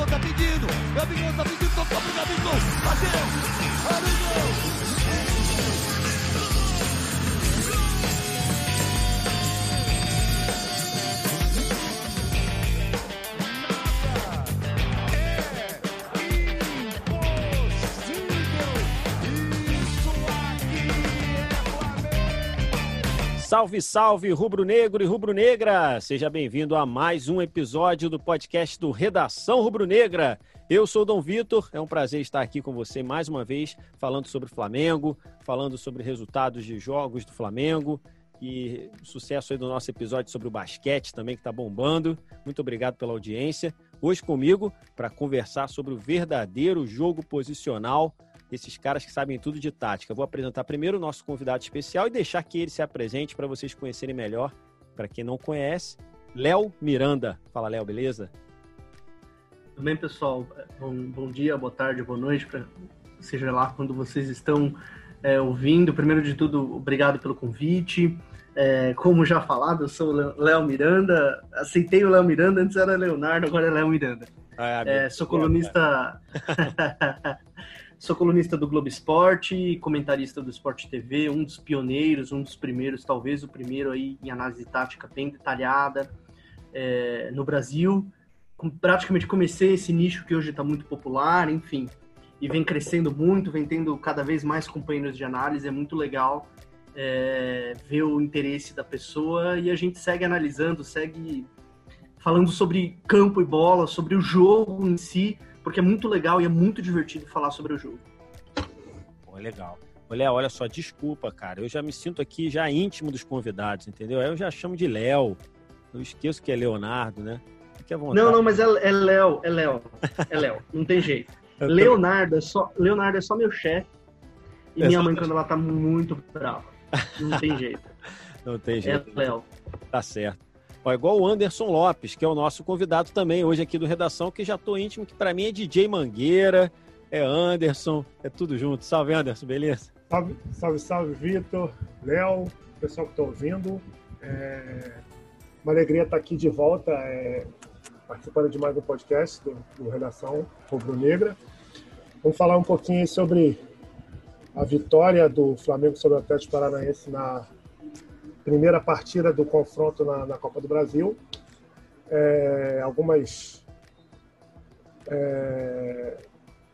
Gabigol tá pedindo. Gabigol tá pedindo, tocou pro Gabigol. Bateu. Gabigol. Salve, salve, rubro-negro e rubro-negra! Seja bem-vindo a mais um episódio do podcast do Redação Rubro-Negra. Eu sou o Dom Vitor, é um prazer estar aqui com você mais uma vez, falando sobre Flamengo, falando sobre resultados de jogos do Flamengo e sucesso aí do nosso episódio sobre o basquete também, que está bombando. Muito obrigado pela audiência. Hoje comigo para conversar sobre o verdadeiro jogo posicional esses caras que sabem tudo de tática. Vou apresentar primeiro o nosso convidado especial e deixar que ele se apresente para vocês conhecerem melhor. Para quem não conhece, Léo Miranda. Fala, Léo, beleza? Tudo bem, pessoal? Bom, bom dia, boa tarde, boa noite, pra, seja lá quando vocês estão é, ouvindo. Primeiro de tudo, obrigado pelo convite. É, como já falado, eu sou Léo Miranda. Aceitei o Léo Miranda, antes era Leonardo, agora é Léo Miranda. Ah, é, sou colunista. Sou colunista do Globo Esporte, comentarista do Esporte TV, um dos pioneiros, um dos primeiros, talvez o primeiro aí em análise tática bem detalhada é, no Brasil. Praticamente comecei esse nicho que hoje está muito popular, enfim, e vem crescendo muito, vem tendo cada vez mais companheiros de análise, é muito legal é, ver o interesse da pessoa e a gente segue analisando, segue falando sobre campo e bola, sobre o jogo em si, porque é muito legal e é muito divertido falar sobre o jogo. Pô, é legal. Léo, olha só, desculpa, cara. Eu já me sinto aqui já íntimo dos convidados, entendeu? Eu já chamo de Léo. Eu esqueço que é Leonardo, né? Fique à vontade. Não, não, mas é, é Léo, é Léo. É Léo, não tem jeito. Leonardo é só, Leonardo é só meu chefe. E é minha mãe, quando ela tá muito brava. Não tem jeito. não tem jeito. É Léo. Tá certo. Ó, igual o Anderson Lopes, que é o nosso convidado também hoje aqui do Redação, que já tô íntimo, que para mim é DJ Mangueira, é Anderson, é tudo junto. Salve, Anderson, beleza? Salve, salve, salve Vitor, Léo, pessoal que está ouvindo. É uma alegria estar aqui de volta, é, participando de mais um podcast do, do Redação Rubro Negra. Vamos falar um pouquinho sobre a vitória do Flamengo sobre o Atlético Paranaense na primeira partida do confronto na, na Copa do Brasil. É, algumas é,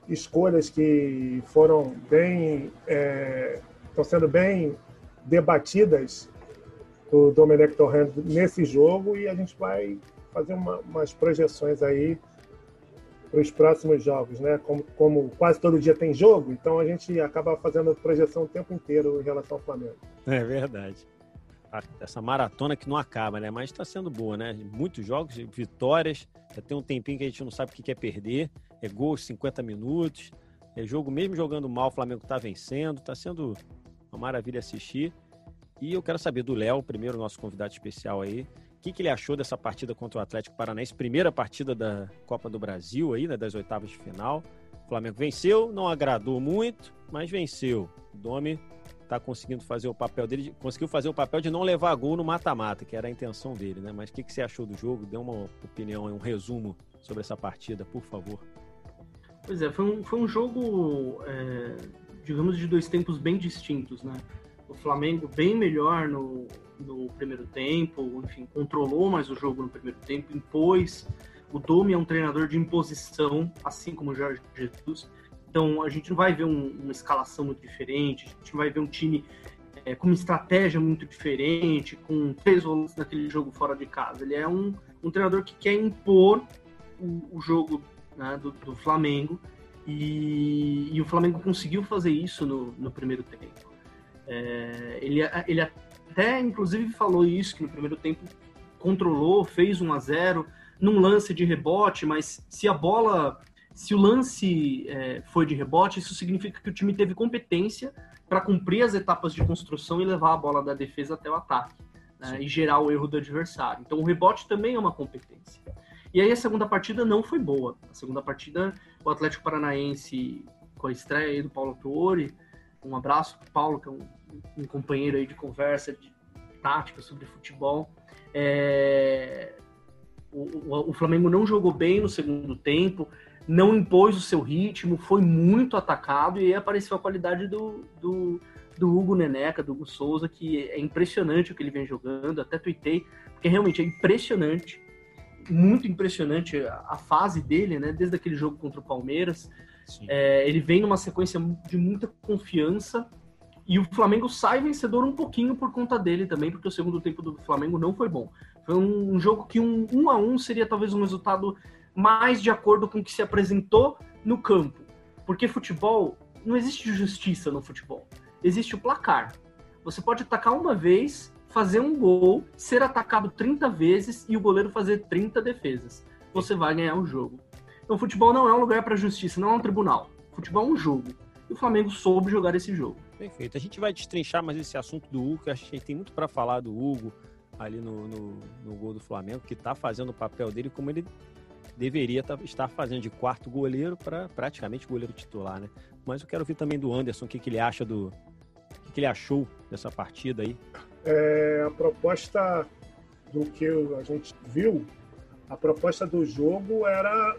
escolhas que foram bem é, estão sendo bem debatidas do Domenech Torrent nesse jogo e a gente vai fazer uma, umas projeções aí para os próximos jogos, né? Como, como quase todo dia tem jogo, então a gente acaba fazendo projeção o tempo inteiro em relação ao Flamengo. É verdade essa maratona que não acaba, né? Mas está sendo boa, né? Muitos jogos, vitórias. Já tem um tempinho que a gente não sabe o que é perder. É gol 50 minutos. É jogo, mesmo jogando mal, o Flamengo está vencendo. Está sendo uma maravilha assistir. E eu quero saber do Léo, primeiro nosso convidado especial aí. O que, que ele achou dessa partida contra o Atlético Paranaense? Primeira partida da Copa do Brasil aí, né? Das oitavas de final. O Flamengo venceu, não agradou muito, mas venceu. O Domi tá conseguindo fazer o papel dele, conseguiu fazer o papel de não levar gol no mata-mata, que era a intenção dele, né? Mas o que, que você achou do jogo? Dê uma opinião, um resumo sobre essa partida, por favor. Pois é, foi um, foi um jogo, é, digamos, de dois tempos bem distintos, né? O Flamengo bem melhor no, no primeiro tempo, enfim, controlou mais o jogo no primeiro tempo, impôs. O Domi é um treinador de imposição, assim como o Jorge Jesus então a gente não vai ver um, uma escalação muito diferente, a gente não vai ver um time é, com uma estratégia muito diferente, com três volantes naquele jogo fora de casa. Ele é um, um treinador que quer impor o, o jogo né, do, do, Flamengo e, e, o Flamengo conseguiu fazer isso no, no primeiro tempo. É, ele, ele até inclusive falou isso que no primeiro tempo controlou, fez 1 a 0 num lance de rebote, mas se a bola se o lance é, foi de rebote, isso significa que o time teve competência para cumprir as etapas de construção e levar a bola da defesa até o ataque né, e gerar o erro do adversário. Então o rebote também é uma competência. E aí a segunda partida não foi boa. A segunda partida, o Atlético Paranaense, com a estreia aí do Paulo Tuori, um abraço para o Paulo, que é um, um, companheiro aí de conversa, de tática sobre futebol. É, O, o, o, Flamengo não jogou bem no segundo tempo, não impôs o seu ritmo, foi muito atacado e aí apareceu a qualidade do, do, do Hugo Neneca, do Hugo Souza, que é impressionante o que ele vem jogando, até tuitei, porque realmente é impressionante, muito impressionante a, fase dele, né? Desde aquele jogo contra o Palmeiras. É, ele vem numa sequência de muita confiança e o Flamengo sai vencedor um pouquinho por conta dele também, porque o segundo tempo do Flamengo não foi bom. Foi um, um jogo que um, um a um seria talvez um resultado mais de acordo com o que se apresentou no campo. Porque futebol, não existe justiça no futebol. Existe o placar. Você pode atacar uma vez, fazer um gol, ser atacado 30 vezes e o goleiro fazer 30 defesas. Você vai ganhar o jogo. Então, futebol não é um lugar para justiça, não é um tribunal. Futebol é um jogo. E o Flamengo soube jogar esse jogo. Perfeito. A gente vai destrinchar mais esse assunto do Hugo, que acho que tem muito para falar do Hugo ali no, no, no, gol do Flamengo, que está fazendo o papel dele como ele deveria tá, estar fazendo de quarto goleiro para praticamente goleiro titular, né? Mas eu quero ouvir também do Anderson o que, que ele acha do. O que, que ele achou dessa partida aí. É, a proposta do que a gente viu, a proposta do jogo era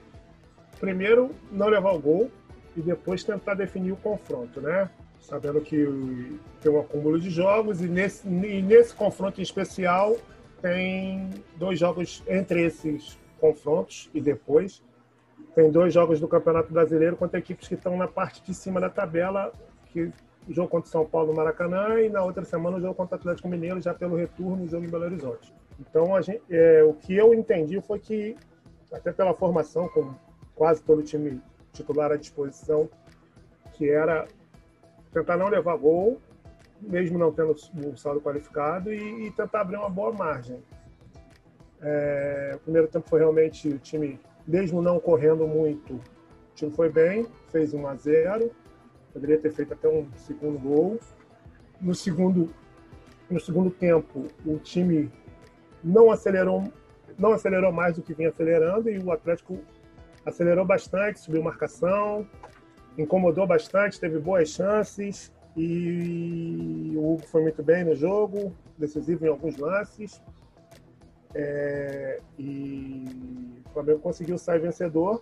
primeiro não levar o gol e depois tentar definir o confronto, né? Sabendo que tem um acúmulo de jogos e nesse, e nesse confronto em especial tem dois jogos entre esses confrontos e depois tem dois jogos do Campeonato Brasileiro contra equipes que estão na parte de cima da tabela, que o jogo contra o São Paulo no Maracanã e na outra semana o jogo contra o Atlético Mineiro já pelo retorno o jogo em Belo Horizonte. Então gente, é, o que eu entendi foi que até pela formação com quase todo o time titular à disposição, que era tentar não levar gol, mesmo não tendo o saldo qualificado, e, e tentar abrir uma boa margem. É, o primeiro tempo foi realmente o time, mesmo não correndo muito, o time foi bem, fez 1 a 0 poderia ter feito até um segundo gol. No segundo, no segundo tempo, o time não acelerou, não acelerou mais do que vinha acelerando e o Atlético acelerou bastante, subiu marcação, incomodou bastante, teve boas chances e o Hugo foi muito bem no jogo, decisivo em alguns lances. É, e o Flamengo conseguiu sair vencedor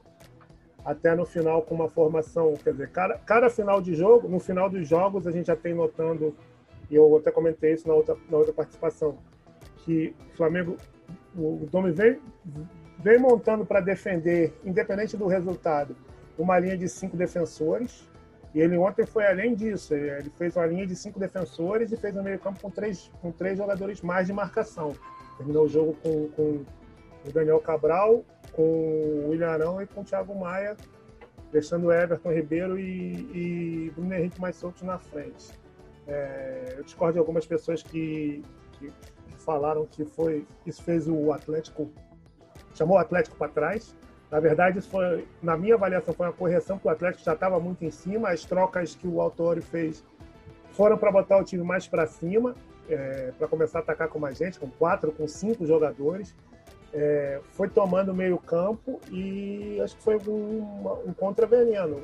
até no final com uma formação, quer dizer, cada, cada final de jogo, no final dos jogos a gente já tem notando, e eu até comentei isso na outra, na outra participação, que o Flamengo, o Domi vem, vem montando para defender, independente do resultado, uma linha de cinco defensores. E ele ontem foi além disso. Ele fez uma linha de cinco defensores e fez um meio-campo com três, com três jogadores mais de marcação. Terminou o jogo com, com o Daniel Cabral, com o William Arão e com o Thiago Maia, deixando o Everton Ribeiro e, e Bruno Henrique mais soltos na frente. É, eu discordo de algumas pessoas que, que falaram que foi isso fez o Atlético chamou o Atlético para trás. Na verdade, isso foi, na minha avaliação, foi uma correção, porque o Atlético já estava muito em cima. As trocas que o Autori fez foram para botar o time mais para cima, é, para começar a atacar com mais gente, com quatro, com cinco jogadores. É, foi tomando meio campo e acho que foi um, um contra-veneno.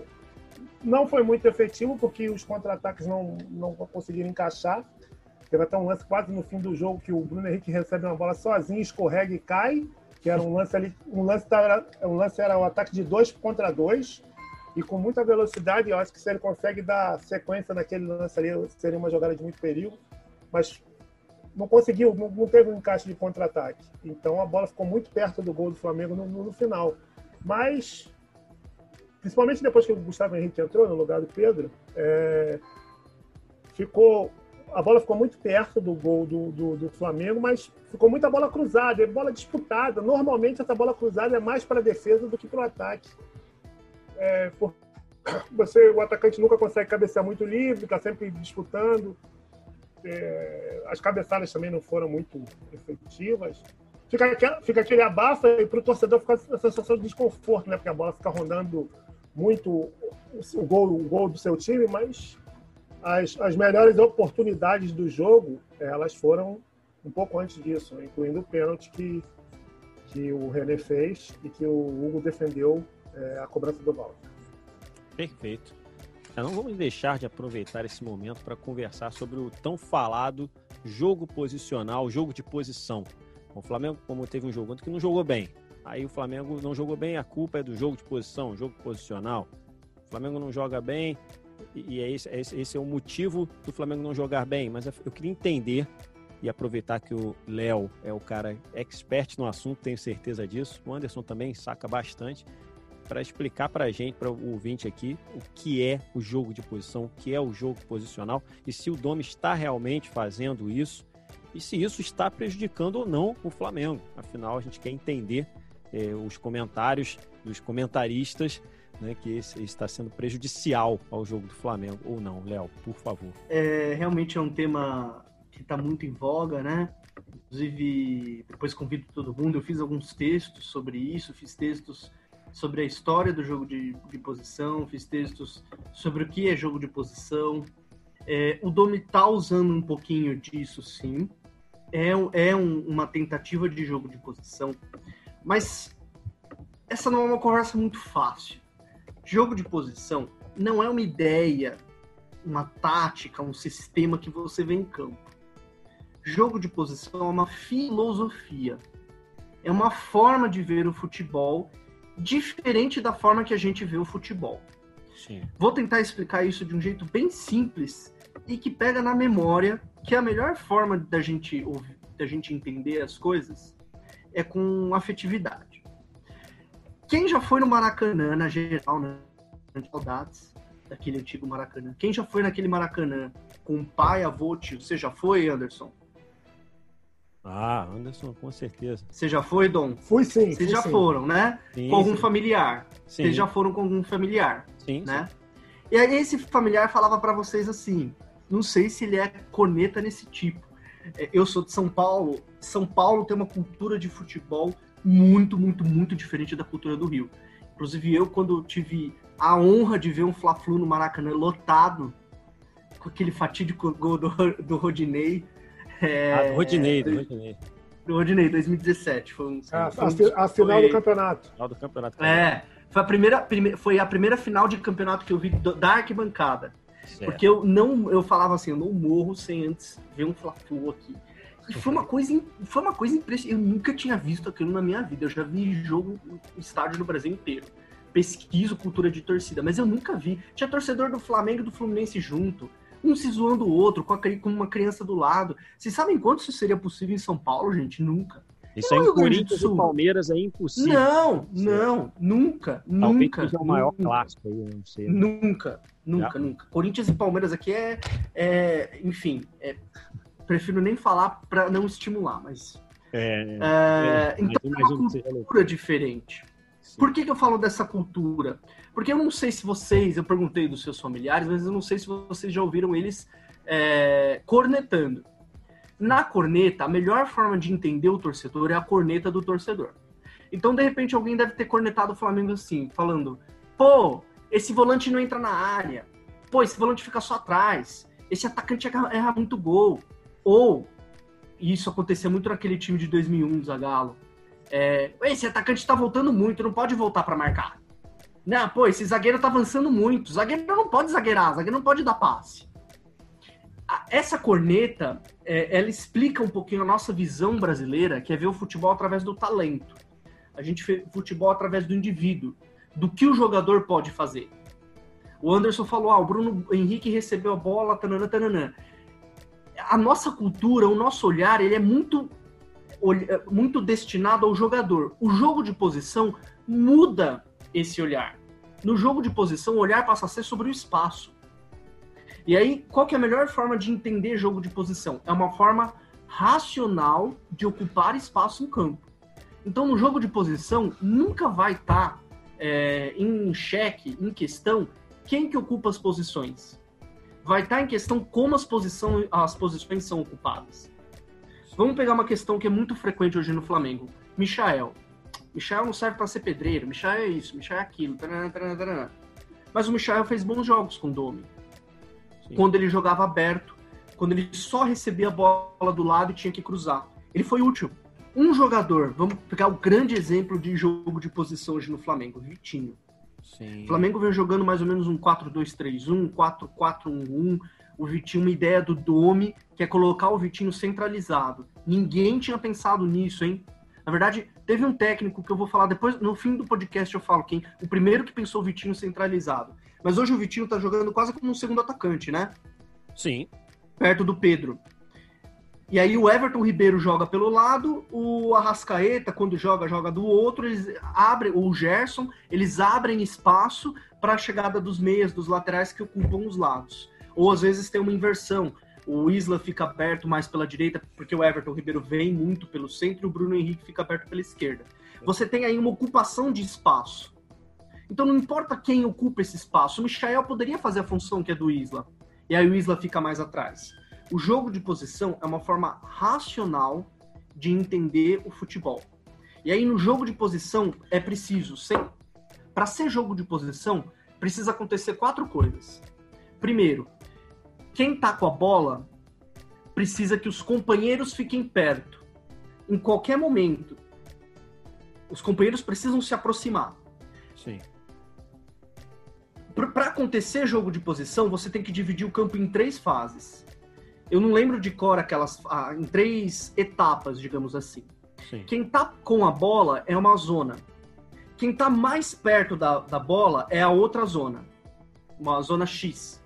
Não foi muito efetivo, porque os contra-ataques não, não conseguiram encaixar. Teve até um lance quase no fim do jogo que o Bruno Henrique recebe uma bola sozinho, escorrega e cai que era um lance ali, um lance, era, um lance era um ataque de dois contra dois e com muita velocidade. Eu acho que se ele consegue dar sequência naquele lance ali, seria uma jogada de muito perigo, mas não conseguiu, não, teve um encaixe de contra-ataque. Então a bola ficou muito perto do gol do Flamengo no, no, no final. Mas, principalmente depois que o Gustavo Henrique entrou no lugar do Pedro, é, ficou a bola ficou muito perto do gol do, do, do, Flamengo, mas ficou muita bola cruzada, bola disputada. Normalmente essa bola cruzada é mais para a defesa do que para o ataque. É, você, o atacante nunca consegue cabecear muito livre, está sempre disputando. É, as cabeçadas também não foram muito efetivas. Fica, fica aquele abafa e para o torcedor fica a sensação de desconforto, né? Porque a bola fica rondando muito o gol, o gol do seu time, mas as, as melhores oportunidades do jogo, elas foram um pouco antes disso, incluindo o pênalti que, que o René fez e que o Hugo defendeu é, a cobrança do balde. Perfeito. Não vamos deixar de aproveitar esse momento para conversar sobre o tão falado jogo posicional, jogo de posição. O Flamengo, como teve um jogo que não jogou bem, aí o Flamengo não jogou bem, a culpa é do jogo de posição, jogo posicional. O Flamengo não joga bem e é esse, é esse, esse é o motivo do Flamengo não jogar bem. Mas eu queria entender e aproveitar que o Léo é o cara expert no assunto, tenho certeza disso. O Anderson também saca bastante para explicar para a gente, para o ouvinte aqui, o que é o jogo de posição, o que é o jogo posicional e se o Domi está realmente fazendo isso e se isso está prejudicando ou não o Flamengo. Afinal, a gente quer entender eh, os comentários dos comentaristas né, que esse está sendo prejudicial ao jogo do Flamengo ou não. Léo, por favor. É, realmente é um tema que está muito em voga, né? Inclusive, depois convido todo mundo, eu fiz alguns textos sobre isso, fiz textos sobre a história do jogo de, de posição, fiz textos sobre o que é jogo de posição. É, o Domi está usando um pouquinho disso, sim. É, é um, uma tentativa de jogo de posição, mas essa não é uma conversa muito fácil. Jogo de posição não é uma ideia, uma tática, um sistema que você vê em campo jogo de posição é uma filosofia. É uma forma de ver o futebol diferente da forma que a gente vê o futebol. Sim. Vou tentar explicar isso de um jeito bem simples e que pega na memória que a melhor forma da gente ouvir, da gente entender as coisas é com afetividade. Quem já foi no Maracanã, na geral, né? Saudades daquele antigo Maracanã. Quem já foi naquele Maracanã com pai, avô, tio? Você já foi, Anderson? Ah, Anderson, com certeza. Você já foi, Dom? Fui sim. Vocês já sim. foram, né? Sim, com algum sim. familiar. Sim. Vocês já foram com algum familiar. Sim. Né? E aí esse familiar falava para vocês assim: não sei se ele é corneta nesse tipo. É, eu sou de São Paulo. São Paulo tem uma cultura de futebol muito, muito, muito diferente da cultura do Rio. Inclusive, eu, quando tive a honra de ver um Fla-Flu no Maracanã lotado, com aquele fatídico gol do, do Rodinei, é... Ah, do Rodinei, do Rodinei. Do Rodinei, 2017. Foi, um, ah, foi a, a, final foi... do campeonato. Final do campeonato. É, foi a, primeira, prime... foi a primeira final de campeonato que eu vi do, da arquibancada. Certo. Porque eu não, eu falava assim, eu não morro sem antes ver um Fla-Flu aqui. E foi uma coisa, foi uma coisa impressionante. Eu nunca tinha visto aquilo na minha vida. Eu já vi jogo no estádio no Brasil inteiro. Pesquiso cultura de torcida, mas eu nunca vi. Tinha torcedor do Flamengo e do Fluminense junto um se zoando o outro, com, a, com uma criança do lado. Vocês sabem quanto isso seria possível em São Paulo, gente? Nunca. Isso aí em Corinthians e Palmeiras é impossível. Não, não, nunca, Talvez nunca. Seja o maior nunca, clássico aí, não sei. Né? Nunca, nunca, Já? nunca. Corinthians e Palmeiras aqui é, é enfim, é, prefiro nem falar para não estimular, mas. É, é, é então é uma cultura diferente. Sim. Por que, que eu falo dessa cultura? Porque eu não sei se vocês, eu perguntei dos seus familiares, mas eu não sei se vocês já ouviram eles é, cornetando. Na corneta, a melhor forma de entender o torcedor é a corneta do torcedor. Então, de repente, alguém deve ter cornetado o Flamengo assim, falando: pô, esse volante não entra na área, pô, esse volante fica só atrás, esse atacante erra muito gol. Ou, e isso acontecia muito naquele time de 2001, Zagallo, é, esse atacante tá voltando muito, não pode voltar para marcar. Não, pô, esse zagueiro tá avançando muito. Zagueiro não pode zagueirar, zagueiro não pode dar passe. Essa corneta, é, ela explica um pouquinho a nossa visão brasileira, que é ver o futebol através do talento. A gente vê futebol através do indivíduo, do que o jogador pode fazer. O Anderson falou, ah, o Bruno Henrique recebeu a bola, tananã, tananã. A nossa cultura, o nosso olhar, ele é muito, muito destinado ao jogador. O jogo de posição muda esse olhar. No jogo de posição, o olhar passa a ser sobre o espaço. E aí, qual que é a melhor forma de entender jogo de posição? É uma forma racional de ocupar espaço em campo. Então, no jogo de posição, nunca vai estar tá, é, em xeque, em questão, quem que ocupa as posições. Vai estar tá em questão como as, posição, as posições são ocupadas. Vamos pegar uma questão que é muito frequente hoje no Flamengo. Michael. Michel não serve para ser pedreiro, Michel é isso, Michel é aquilo. Taranã, taranã. Mas o Michel fez bons jogos com o Domi. Sim. Quando ele jogava aberto, quando ele só recebia a bola do lado e tinha que cruzar. Ele foi útil. Um jogador, vamos pegar o grande exemplo de jogo de posição hoje no Flamengo, Vitinho. Sim. O Flamengo vem jogando mais ou menos um 4-2-3-1, 4-4-1-1. o Vitinho, uma ideia do Dome, que é colocar o Vitinho centralizado. Ninguém tinha pensado nisso, hein? Na verdade, teve um técnico que eu vou falar depois, no fim do podcast eu falo quem, o primeiro que pensou o Vitinho centralizado. Mas hoje o Vitinho tá jogando quase como um segundo atacante, né? Sim. Perto do Pedro. E aí o Everton Ribeiro joga pelo lado, o Arrascaeta, quando joga, joga do outro, eles abrem, o Gerson, eles abrem espaço para a chegada dos meias, dos laterais que ocupam os lados. Ou às vezes tem uma inversão. O Isla fica aberto mais pela direita, porque o Everton Ribeiro vem muito pelo centro e o Bruno Henrique fica aberto pela esquerda. Você tem aí uma ocupação de espaço. Então não importa quem ocupa esse espaço, o Michael poderia fazer a função que é do Isla. E aí o Isla fica mais atrás. O jogo de posição é uma forma racional de entender o futebol. E aí no jogo de posição é preciso, para ser jogo de posição, precisa acontecer quatro coisas. Primeiro, quem tá com a bola precisa que os companheiros fiquem perto. Em qualquer momento, os companheiros precisam se aproximar. Sim. Para acontecer jogo de posição, você tem que dividir o campo em três fases eu não lembro de cor aquelas. Ah, em três etapas, digamos assim. Sim. Quem tá com a bola é uma zona. Quem tá mais perto da, da bola é a outra zona. Uma zona X.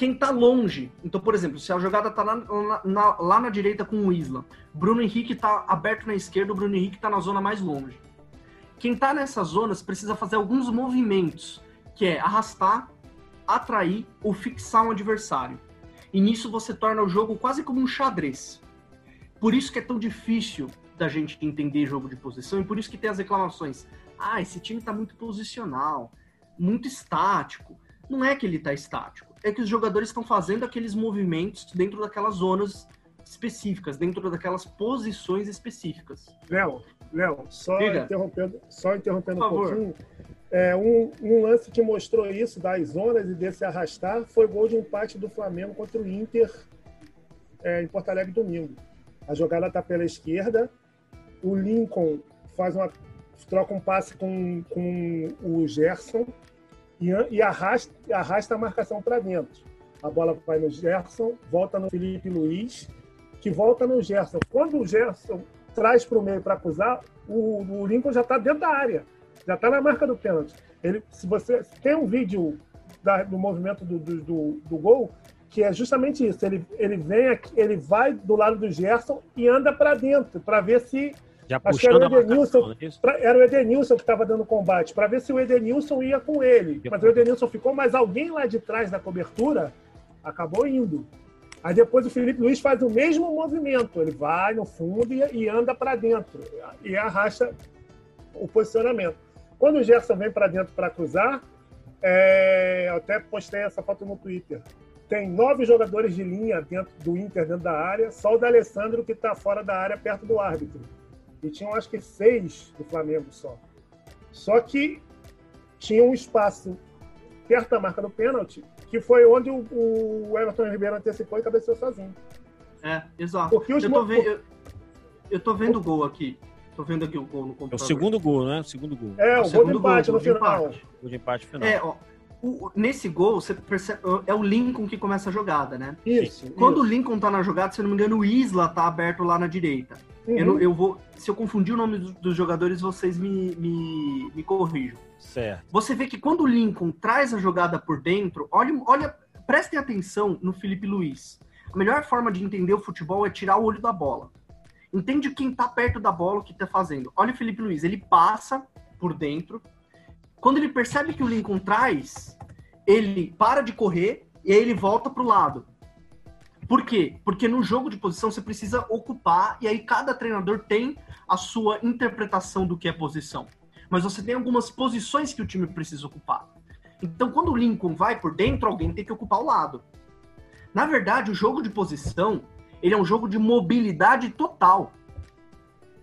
Quem tá longe, então, por exemplo, se a jogada tá na, na, lá na direita com o Isla, Bruno Henrique tá aberto na esquerda, o Bruno Henrique tá na zona mais longe. Quem tá nessas zonas precisa fazer alguns movimentos, que é arrastar, atrair ou fixar um adversário. E nisso você torna o jogo quase como um xadrez. Por isso que é tão difícil da gente entender jogo de posição e por isso que tem as reclamações. Ah, esse time está muito posicional, muito estático. Não é que ele está estático, é que os jogadores estão fazendo aqueles movimentos dentro daquelas zonas específicas, dentro daquelas posições específicas. Léo, Léo, só interrompendo, só interrompendo um pouquinho. É, um, um, lance que mostrou isso das zonas e desse arrastar foi o gol de empate do Flamengo contra o Inter é, em Porto Alegre domingo. A jogada está pela esquerda, o Lincoln faz uma troca um passe com, com o Gerson e, e arrasta, arrasta a marcação para dentro. A bola vai no Gerson, volta no Felipe Luiz, que volta no Gerson. Quando o Gerson traz para o meio para acusar, o, o Lincoln já está dentro da área já está na marca do pênalti. Ele, se você tem um vídeo da, do movimento do, do, do, do, gol que é justamente isso. Ele, ele vem aqui, ele vai do lado do Gerson e anda para dentro para ver se já acho que era o Edenilson, é pra, era o Edenilson que estava dando combate, para ver se o Edenilson ia com ele. Mas o Edenilson ficou, mas alguém lá de trás da cobertura acabou indo. Aí depois o Felipe Luiz faz o mesmo movimento, ele vai no fundo e, e anda para dentro e arrasta o posicionamento. Quando o Gerson vem para dentro para cruzar, é, eu até postei essa foto no Twitter. Tem nove jogadores de linha dentro do Inter, dentro da área, só o da Alessandro que está fora da área, perto do árbitro. E tinham acho que seis do Flamengo só. Só que tinha um espaço perto da marca do pênalti, que foi onde o, o Everton Ribeiro antecipou e cabeceou sozinho. É, exato. Porque os eu, tô vendo, eu, eu tô vendo o gol aqui. Tô vendo aqui o gol no computador. É o segundo gol, né? O segundo gol. É, o, o gol de empate gol, no final. Empate. Gol de empate final. É, ó, o, nesse gol, você percebe, é o Lincoln que começa a jogada, né? Isso. Quando isso. o Lincoln tá na jogada, se eu não me engano, o Isla tá aberto lá na direita. Uhum. Eu, eu, vou, se eu confundir o nome dos, dos jogadores, vocês me, me, me corrijam. Certo. Você vê que quando o Lincoln traz a jogada por dentro, olha, olha, prestem atenção no Felipe Luiz. A melhor forma de entender o futebol é tirar o olho da bola. Entende quem tá perto da bola, o que tá fazendo. Olha o Felipe Luiz, ele passa por dentro. Quando ele percebe que o Lincoln traz, ele para de correr e aí ele volta pro lado. Por quê? Porque no jogo de posição você precisa ocupar e aí cada treinador tem a sua interpretação do que é posição. Mas você tem algumas posições que o time precisa ocupar. Então, quando o Lincoln vai por dentro, alguém tem que ocupar o lado. Na verdade, o jogo de posição ele é um jogo de mobilidade total.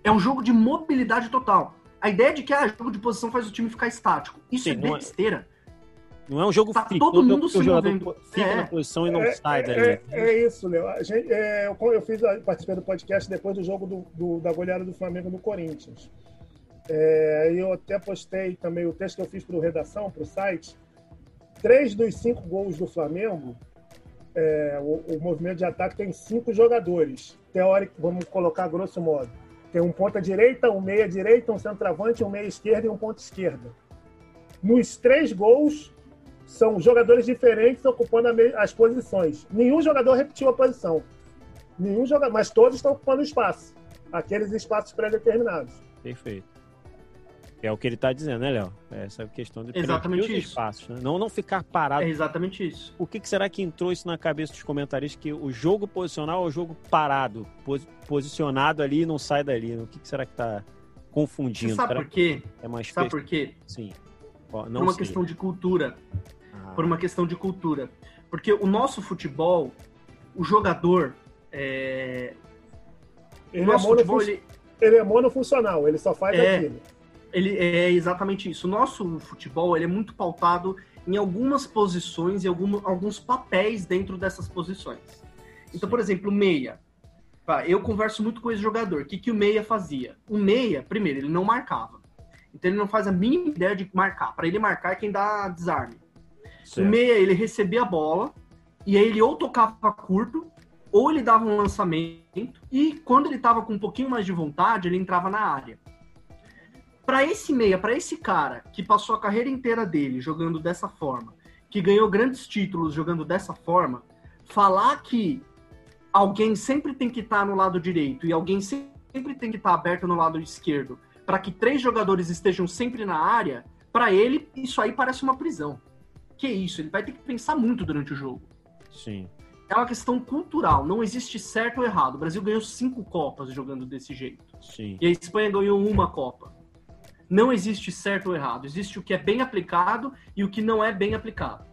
É um jogo de mobilidade total. A ideia de que ah, jogo de posição faz o time ficar estático. Isso Sim, é, é besteira. Não é um jogo tá fixo. Todo mundo se movendo. Fica é. na posição e não é, sai dali. É, é, isso, Léo. É, eu, eu fiz, participei do podcast depois do jogo do, do, da goleada do Flamengo no Corinthians. É, eu até postei também o texto que eu fiz para o Redação, para o site. Três dos cinco gols do Flamengo é, o, o, movimento de ataque tem cinco jogadores. Teórico, vamos colocar grosso modo. Tem um ponta direita, um meia direita, um centroavante, um meia esquerda e um ponta esquerda. Nos três gols, são jogadores diferentes ocupando as posições. Nenhum jogador repetiu a posição. Nenhum jogador, mas todos estão ocupando espaço. Aqueles espaços pré-determinados. Perfeito. É o que ele está dizendo, né, Léo? É essa questão de exatamente isso. espaços, né? não, não ficar parado. É exatamente isso. O que, que, será que entrou isso na cabeça dos comentaristas que o jogo posicional é o jogo parado, pos, posicionado ali e não sai dali? O que, que será que está confundindo? Você sabe será por quê? É mais sabe por quê? Sim. Ó, por uma sei. questão de cultura. Por uma questão de cultura. Porque o nosso futebol, o jogador, é... Ele, o nosso é futebol, ele... ele é monofuncional, ele só faz é... aquilo ele é exatamente isso. O nosso futebol ele é muito pautado em algumas posições e algum, alguns papéis dentro dessas posições. Então, por exemplo, meia. Eu converso muito com esse jogador. O que, que o meia fazia? O meia, primeiro, ele não marcava. Então ele não faz a mínima ideia de marcar. Para ele marcar é quem dá desarme. Certo. O meia, ele recebia a bola e aí ele ou tocava curto ou ele dava um lançamento e quando ele estava com um pouquinho mais de vontade, ele entrava na área para esse meia, para esse cara que passou a carreira inteira dele jogando dessa forma, que ganhou grandes títulos jogando dessa forma, falar que alguém sempre tem que estar tá no lado direito e alguém sempre tem que estar tá aberto no lado esquerdo, para que três jogadores estejam sempre na área, para ele isso aí parece uma prisão. Que isso? Ele vai ter que pensar muito durante o jogo. Sim. É uma questão cultural, não existe certo ou errado. O Brasil ganhou cinco Copas jogando desse jeito. Sim. E a Espanha ganhou uma Copa não existe certo ou errado. Existe o que é bem aplicado e o que não é bem aplicado.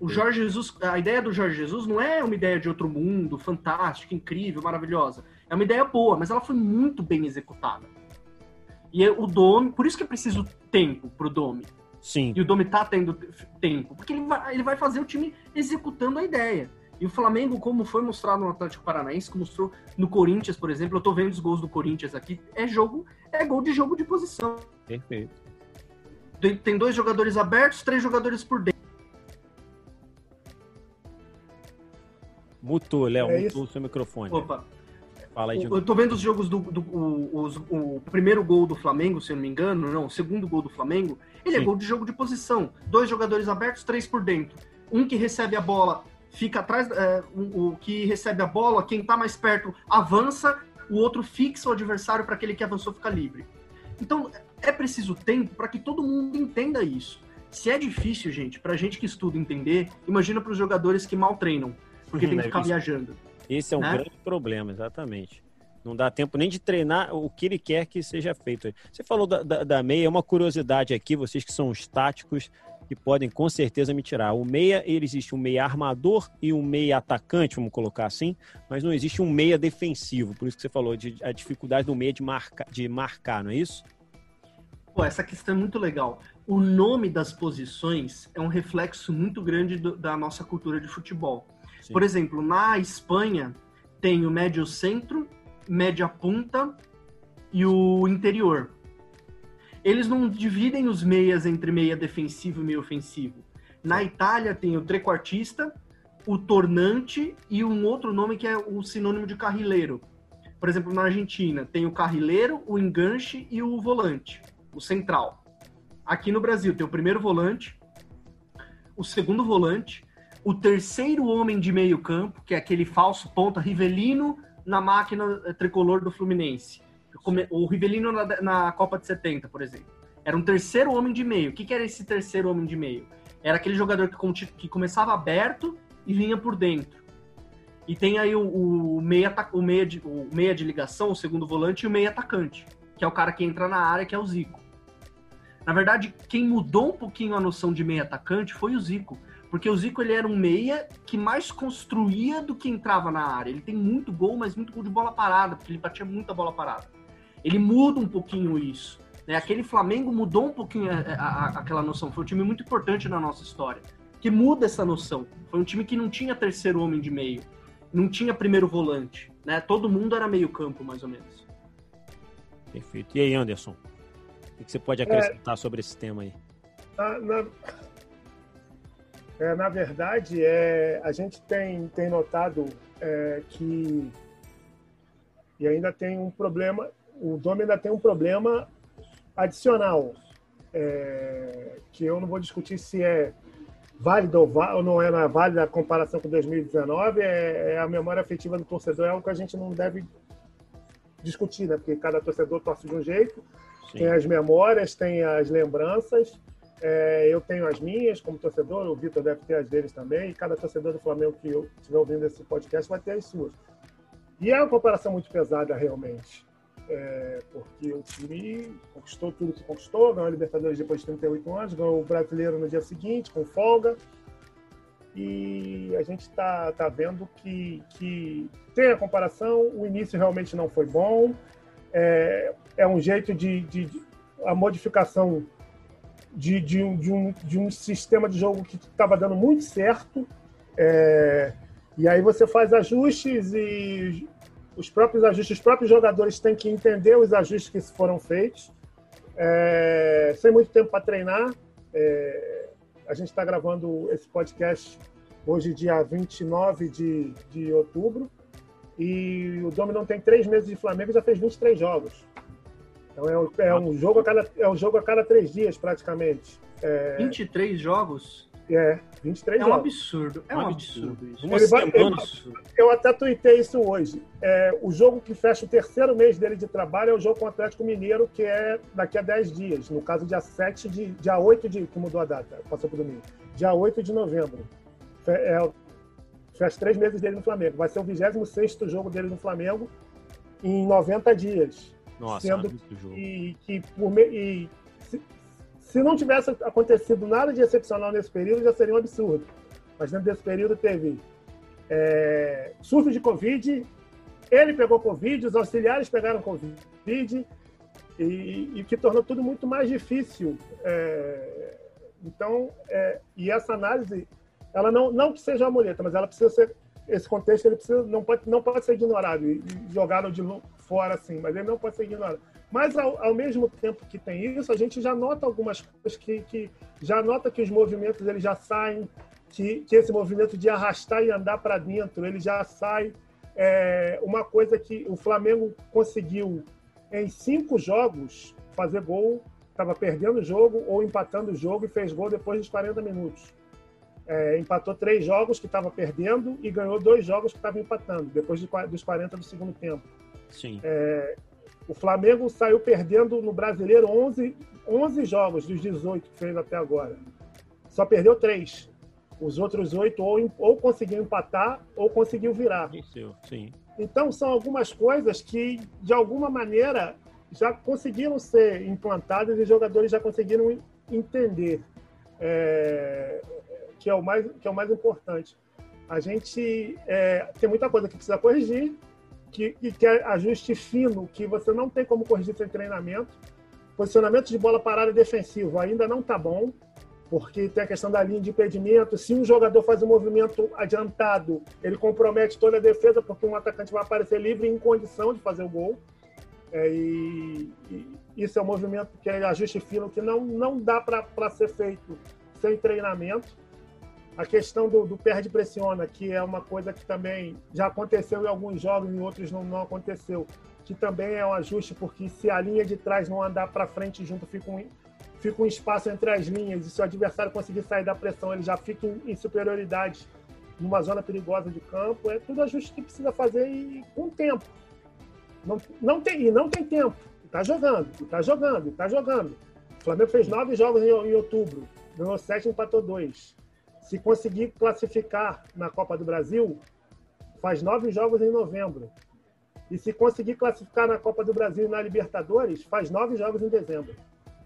O Jorge Jesus, a ideia do Jorge Jesus não é uma ideia de outro mundo, fantástica, incrível, maravilhosa. É uma ideia boa, mas ela foi muito bem executada. E é o Domi, por isso que é preciso tempo pro Domi. Sim. E o Domi tá tendo tempo, porque ele vai, ele vai fazer o time executando a ideia. E o Flamengo, como foi mostrado no Atlético Paranaense, como mostrou no Corinthians, por exemplo, eu tô vendo os gols do Corinthians aqui, é jogo, é gol de jogo de posição. Perfeito. Tem dois jogadores abertos, três jogadores por dentro. Mutou, Léo, é mutou o seu microfone. Opa. Fala aí de Eu tô vendo os jogos do. do o, o, o, primeiro gol do Flamengo, se eu não me engano, não, o segundo gol do Flamengo, ele é Sim. é gol de jogo de posição. Dois jogadores abertos, três por dentro. Um que recebe a bola fica atrás, é, o, o, que recebe a bola, quem está mais perto avança, o outro fixa o adversário para aquele que avançou ficar livre. Então é preciso tempo para que todo mundo entenda isso. Se é difícil, gente, para gente que estuda entender, imagina para os jogadores que mal treinam, porque tem que ficar viajando. Esse é um né? grande problema, exatamente. Não dá tempo nem de treinar o que ele quer que seja feito. Você falou da, da, da meia, é uma curiosidade aqui, vocês que são estáticos, que podem com certeza me tirar. O meia, ele existe um meia armador e um meia atacante, vamos colocar assim, mas não existe um meia defensivo. Por isso que você falou de a dificuldade do meia de, marca, de marcar, não é isso? Pô, essa questão é muito legal. O nome das posições é um reflexo muito grande do, da nossa cultura de futebol. Sim. Por exemplo, na Espanha tem o médio centro, média punta e o interior eles não dividem os meias entre meia defensivo e meia ofensivo. Na Itália tem o trequartista, o tornante e um outro nome que é o sinônimo de carrileiro. Por exemplo, na Argentina tem o carrileiro, o enganche e o volante, o central. Aqui no Brasil tem o primeiro volante, o segundo volante, o terceiro homem de meio campo, que é aquele falso ponta Rivelino na máquina tricolor do Fluminense o Rivelino na, na, Copa de 70, por exemplo. Era um terceiro homem de meio. O que, que era esse terceiro homem de meio? Era aquele jogador que, que começava aberto e vinha por dentro. E tem aí o, o, meia, o, meia de, o meia de ligação, o segundo volante, e o meia atacante, que é o cara que entra na área, que é o Zico. Na verdade, quem mudou um pouquinho a noção de meia atacante foi o Zico. Porque o Zico ele era um meia que mais construía do que entrava na área. Ele tem muito gol, mas muito gol de bola parada, porque ele batia muita bola parada ele muda um pouquinho isso. Né? Aquele Flamengo mudou um pouquinho a, a, a, aquela noção. Foi um time muito importante na nossa história, que muda essa noção. Foi um time que não tinha terceiro homem de meio, não tinha primeiro volante. Né? Todo mundo era meio campo, mais ou menos. Perfeito. E aí, Anderson? O que você pode acrescentar é, sobre esse tema aí? Na, na, É, na verdade, é, a gente tem, tem notado é, que e ainda tem um problema, o Dome ainda tem um problema adicional, é, que eu não vou discutir se é válido ou não é, não é válida a comparação com 2019, é, é, a memória afetiva do torcedor, é algo que a gente não deve discutir, né? porque cada torcedor torce de um jeito, Sim. tem as memórias, tem as lembranças, é, eu tenho as minhas como torcedor, o Vitor deve ter as deles também, e cada torcedor do Flamengo que estiver ouvindo esse podcast vai ter as suas. E é uma comparação muito pesada, realmente. É, porque o time conquistou tudo que conquistou, ganhou a Libertadores depois de 38 anos, ganhou o Brasileiro no dia seguinte, com folga. E a gente está tá vendo que, que tem a comparação, o início realmente não foi bom, é, é um jeito de, de, de a modificação de, de, um, de, um, de um sistema de jogo que estava dando muito certo. É, e aí você faz ajustes e os próprios ajustes, os próprios jogadores têm que entender os ajustes que foram feitos. É, sem muito tempo para treinar. É, a gente está gravando esse podcast hoje, dia 29 de, de outubro. E o Domi não tem três meses de Flamengo e já fez 23 jogos. Então é um, é um, jogo, a cada, é um jogo a cada três dias, praticamente. É... 23 jogos? É, 23 é jogos. um absurdo. É um, absurdo, isso. Uma ele, semana. Ele, eu até tuitei isso hoje. É, o jogo que fecha o terceiro mês dele de trabalho é o jogo com o Atlético Mineiro, que é daqui a 10 dias. No caso, dia 7 de. dia 8 de. que mudou a data, passou para domingo. Dia 8 de novembro. É, fecha três meses dele no Flamengo. Vai ser o 26 jogo dele no Flamengo em 90 dias. Nossa, sendo que, que por e se, se, não tivesse acontecido nada de excepcional nesse período, já seria um absurdo. Mas dentro desse período teve é, surto de Covid, ele pegou Covid, os auxiliares pegaram Covid, e, e que tornou tudo muito mais difícil. É, então, é, e essa análise, ela não, não que seja uma muleta, mas ela precisa ser esse contexto ele precisa, não, pode, não pode ser ignorado e jogado de fora assim, mas ele não pode ser ignorado. Mas ao, ao, mesmo tempo que tem isso, a gente já nota algumas coisas que, que já nota que os movimentos eles já saem, que, que esse movimento de arrastar e andar para dentro, ele já sai. É, uma coisa que o Flamengo conseguiu em cinco jogos fazer gol, estava perdendo o jogo ou empatando o jogo e fez gol depois dos 40 minutos. É, empatou três jogos que estava perdendo e ganhou dois jogos que estava empatando, depois de, dos 40 do segundo tempo. Sim. É, o Flamengo saiu perdendo no Brasileiro 11, 11 jogos dos 18 que fez até agora. Só perdeu três. Os outros oito ou, ou conseguiu empatar ou conseguiu virar. Sim. Então, são algumas coisas que, de alguma maneira, já conseguiram ser implantadas e os jogadores já conseguiram entender. É, que é o mais, que é o mais importante. A gente é, tem muita coisa que precisa corrigir, que, que é ajuste fino, que você não tem como corrigir sem treinamento. Posicionamento de bola parada defensivo ainda não está bom, porque tem a questão da linha de impedimento. Se um jogador faz um movimento adiantado, ele compromete toda a defesa, porque um atacante vai aparecer livre em condição de fazer o gol. É, e, e, isso é um movimento que é ajuste fino que não, não dá para ser feito sem treinamento. A questão do, do perde-pressiona, que é uma coisa que também já aconteceu em alguns jogos, em outros não, não aconteceu, que também é um ajuste, porque se a linha de trás não andar para frente junto, fica um, fica um espaço entre as linhas, e se o adversário conseguir sair da pressão, ele já fica em, em superioridade numa zona perigosa de campo. É tudo ajuste que precisa fazer e com tempo. Não, não tem, e não tem tempo. Está jogando, está jogando, está jogando. O Flamengo fez nove jogos em, em outubro, ganhou sete, empatou dois. Se conseguir classificar na Copa do Brasil, faz nove jogos em novembro. E se conseguir classificar na Copa do Brasil e na Libertadores, faz nove jogos em dezembro.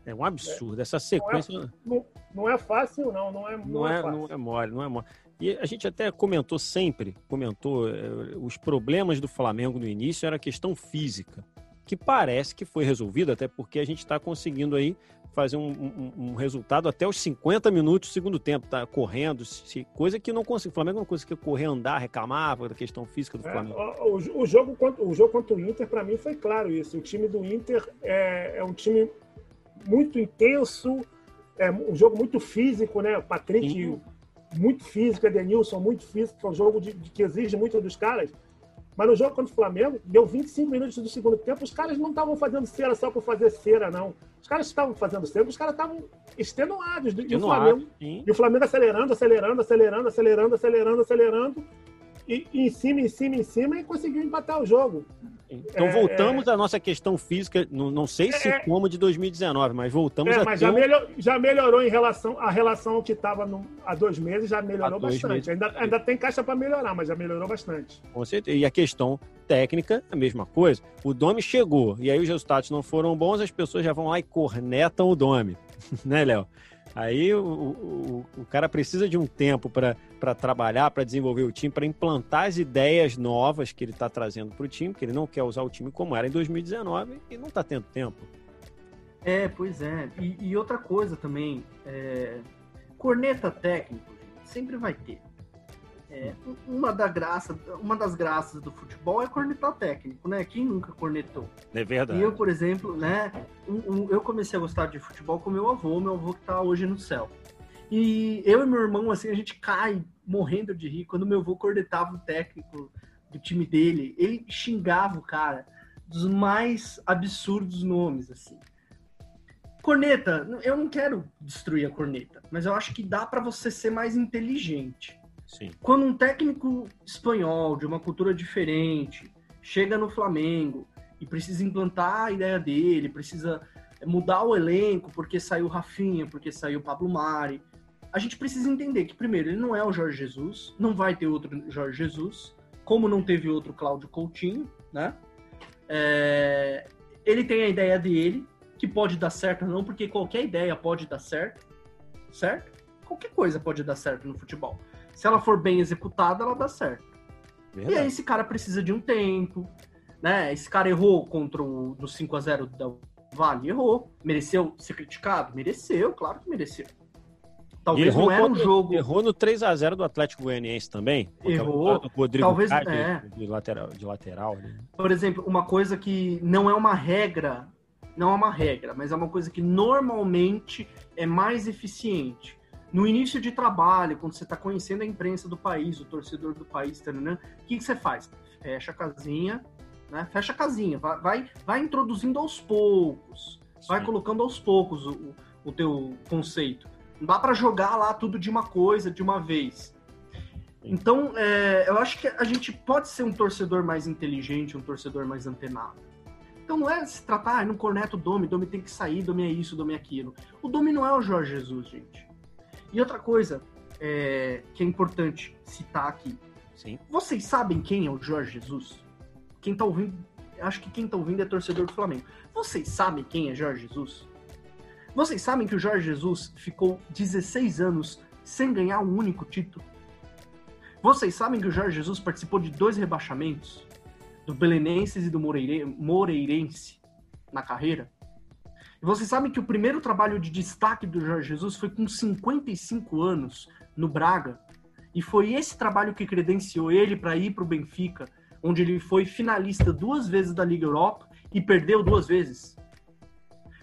É um absurdo. Essa sequência. Não é, não, não é fácil, não. Não é, não, não é, é fácil. Não é mole, não é mole. E a gente até comentou sempre, comentou, eh, os problemas do Flamengo no início era a questão física, que parece que foi resolvida, até porque a gente está conseguindo aí fazer um, um, um, resultado até os 50 minutos do segundo tempo, tá correndo, se, coisa que não conseguiu. O Flamengo não conseguia correr, andar, reclamava da questão física do é, Flamengo. O, o, jogo contra, o jogo contra o Inter, para mim, foi claro isso. O time do Inter é, é um time muito intenso, é um jogo muito físico, né? O Patrick Sim. muito físico, Edenilson muito físico, é um jogo de, de, que exige muito dos caras. Mas no jogo contra o Flamengo, deu 25 minutos do segundo tempo, os caras não estavam fazendo cera só por fazer cera, não. Os caras estavam fazendo cera, os caras estavam extenuados. E o, Flamengo, e o Flamengo acelerando, acelerando, acelerando, acelerando, acelerando, acelerando. E, e em cima, em cima, em cima, e conseguiu empatar o jogo. Então é, voltamos é... à nossa questão física, não, não sei se é, como de 2019, mas voltamos é, a mas já, melhor, já melhorou em relação à relação que estava há dois meses, já melhorou bastante. Ainda, ainda tem caixa para melhorar, mas já melhorou bastante. Com certeza. E a questão técnica, a mesma coisa. O Domi chegou, e aí os resultados não foram bons, as pessoas já vão lá e cornetam o Domi. né, Léo? Aí o, o, o cara precisa de um tempo para trabalhar, para desenvolver o time, para implantar as ideias novas que ele está trazendo para o time, porque ele não quer usar o time como era em 2019 e não está tendo tempo. É, pois é. E, e outra coisa também, é... corneta técnico sempre vai ter. É, uma, da graça, uma das graças do futebol é cornetar técnico, né? Quem nunca cornetou? É verdade. E eu, por exemplo, né? Um, um, eu comecei a gostar de futebol com meu avô, meu avô que tá hoje no céu. E eu e meu irmão, assim, a gente cai morrendo de rir quando meu avô cornetava o técnico do time dele. Ele xingava o cara dos mais absurdos nomes, assim. Corneta, eu não quero destruir a corneta, mas eu acho que dá para você ser mais inteligente. Sim. Quando um técnico espanhol, de uma cultura diferente, chega no Flamengo e precisa implantar a ideia dele, precisa mudar o elenco porque saiu Rafinha, porque saiu Pablo Mari, a gente precisa entender que, primeiro, ele não é o Jorge Jesus, não vai ter outro Jorge Jesus, como não teve outro Cláudio Coutinho, né? É... Ele tem a ideia dele, que pode dar certo ou não, porque qualquer ideia pode dar certo, certo? Qualquer coisa pode dar certo no futebol. Se ela for bem executada, ela dá certo. Verdade. E aí esse cara precisa de um tempo, né? Esse cara errou contra o do 5 a 0 da Vale, errou. Mereceu ser criticado? Mereceu, claro que mereceu. Talvez não era um jogo. Errou no 3 a 0 do Atlético Goianiense também. Errou. Do Rodrigo talvez é. de lateral, de lateral. Né? Por exemplo, uma coisa que não é uma regra, não é uma regra, mas é uma coisa que normalmente é mais eficiente no início de trabalho, quando você está conhecendo a imprensa do país, o torcedor do país, né, o que, que você faz? Fecha a casinha, né? Fecha a casinha, vai, vai, vai introduzindo aos poucos, Sim. vai colocando aos poucos o, o teu conceito. Não dá para jogar lá tudo de uma coisa, de uma vez. Então, é, eu acho que a gente pode ser um torcedor mais inteligente, um torcedor mais antenado. Então não é se tratar, ah, não corneta o Domi, Domi tem que sair, Domi é isso, Domi é aquilo. O Domi não é o Jorge Jesus, gente. E outra coisa é, que é importante citar aqui. Sim. Vocês sabem quem é o Jorge Jesus? Quem tá ouvindo, acho que quem tá ouvindo é torcedor do Flamengo. Vocês sabem quem é Jorge Jesus? Vocês sabem que o Jorge Jesus ficou 16 anos sem ganhar um único título? Vocês sabem que o Jorge Jesus participou de dois rebaixamentos? Do Belenenses e do Moreire, Moreirense na carreira? Vocês sabem que o primeiro trabalho de destaque do Jorge Jesus foi com 55 anos no Braga. E foi esse trabalho que credenciou ele para ir para o Benfica, onde ele foi finalista duas vezes da Liga Europa e perdeu duas vezes.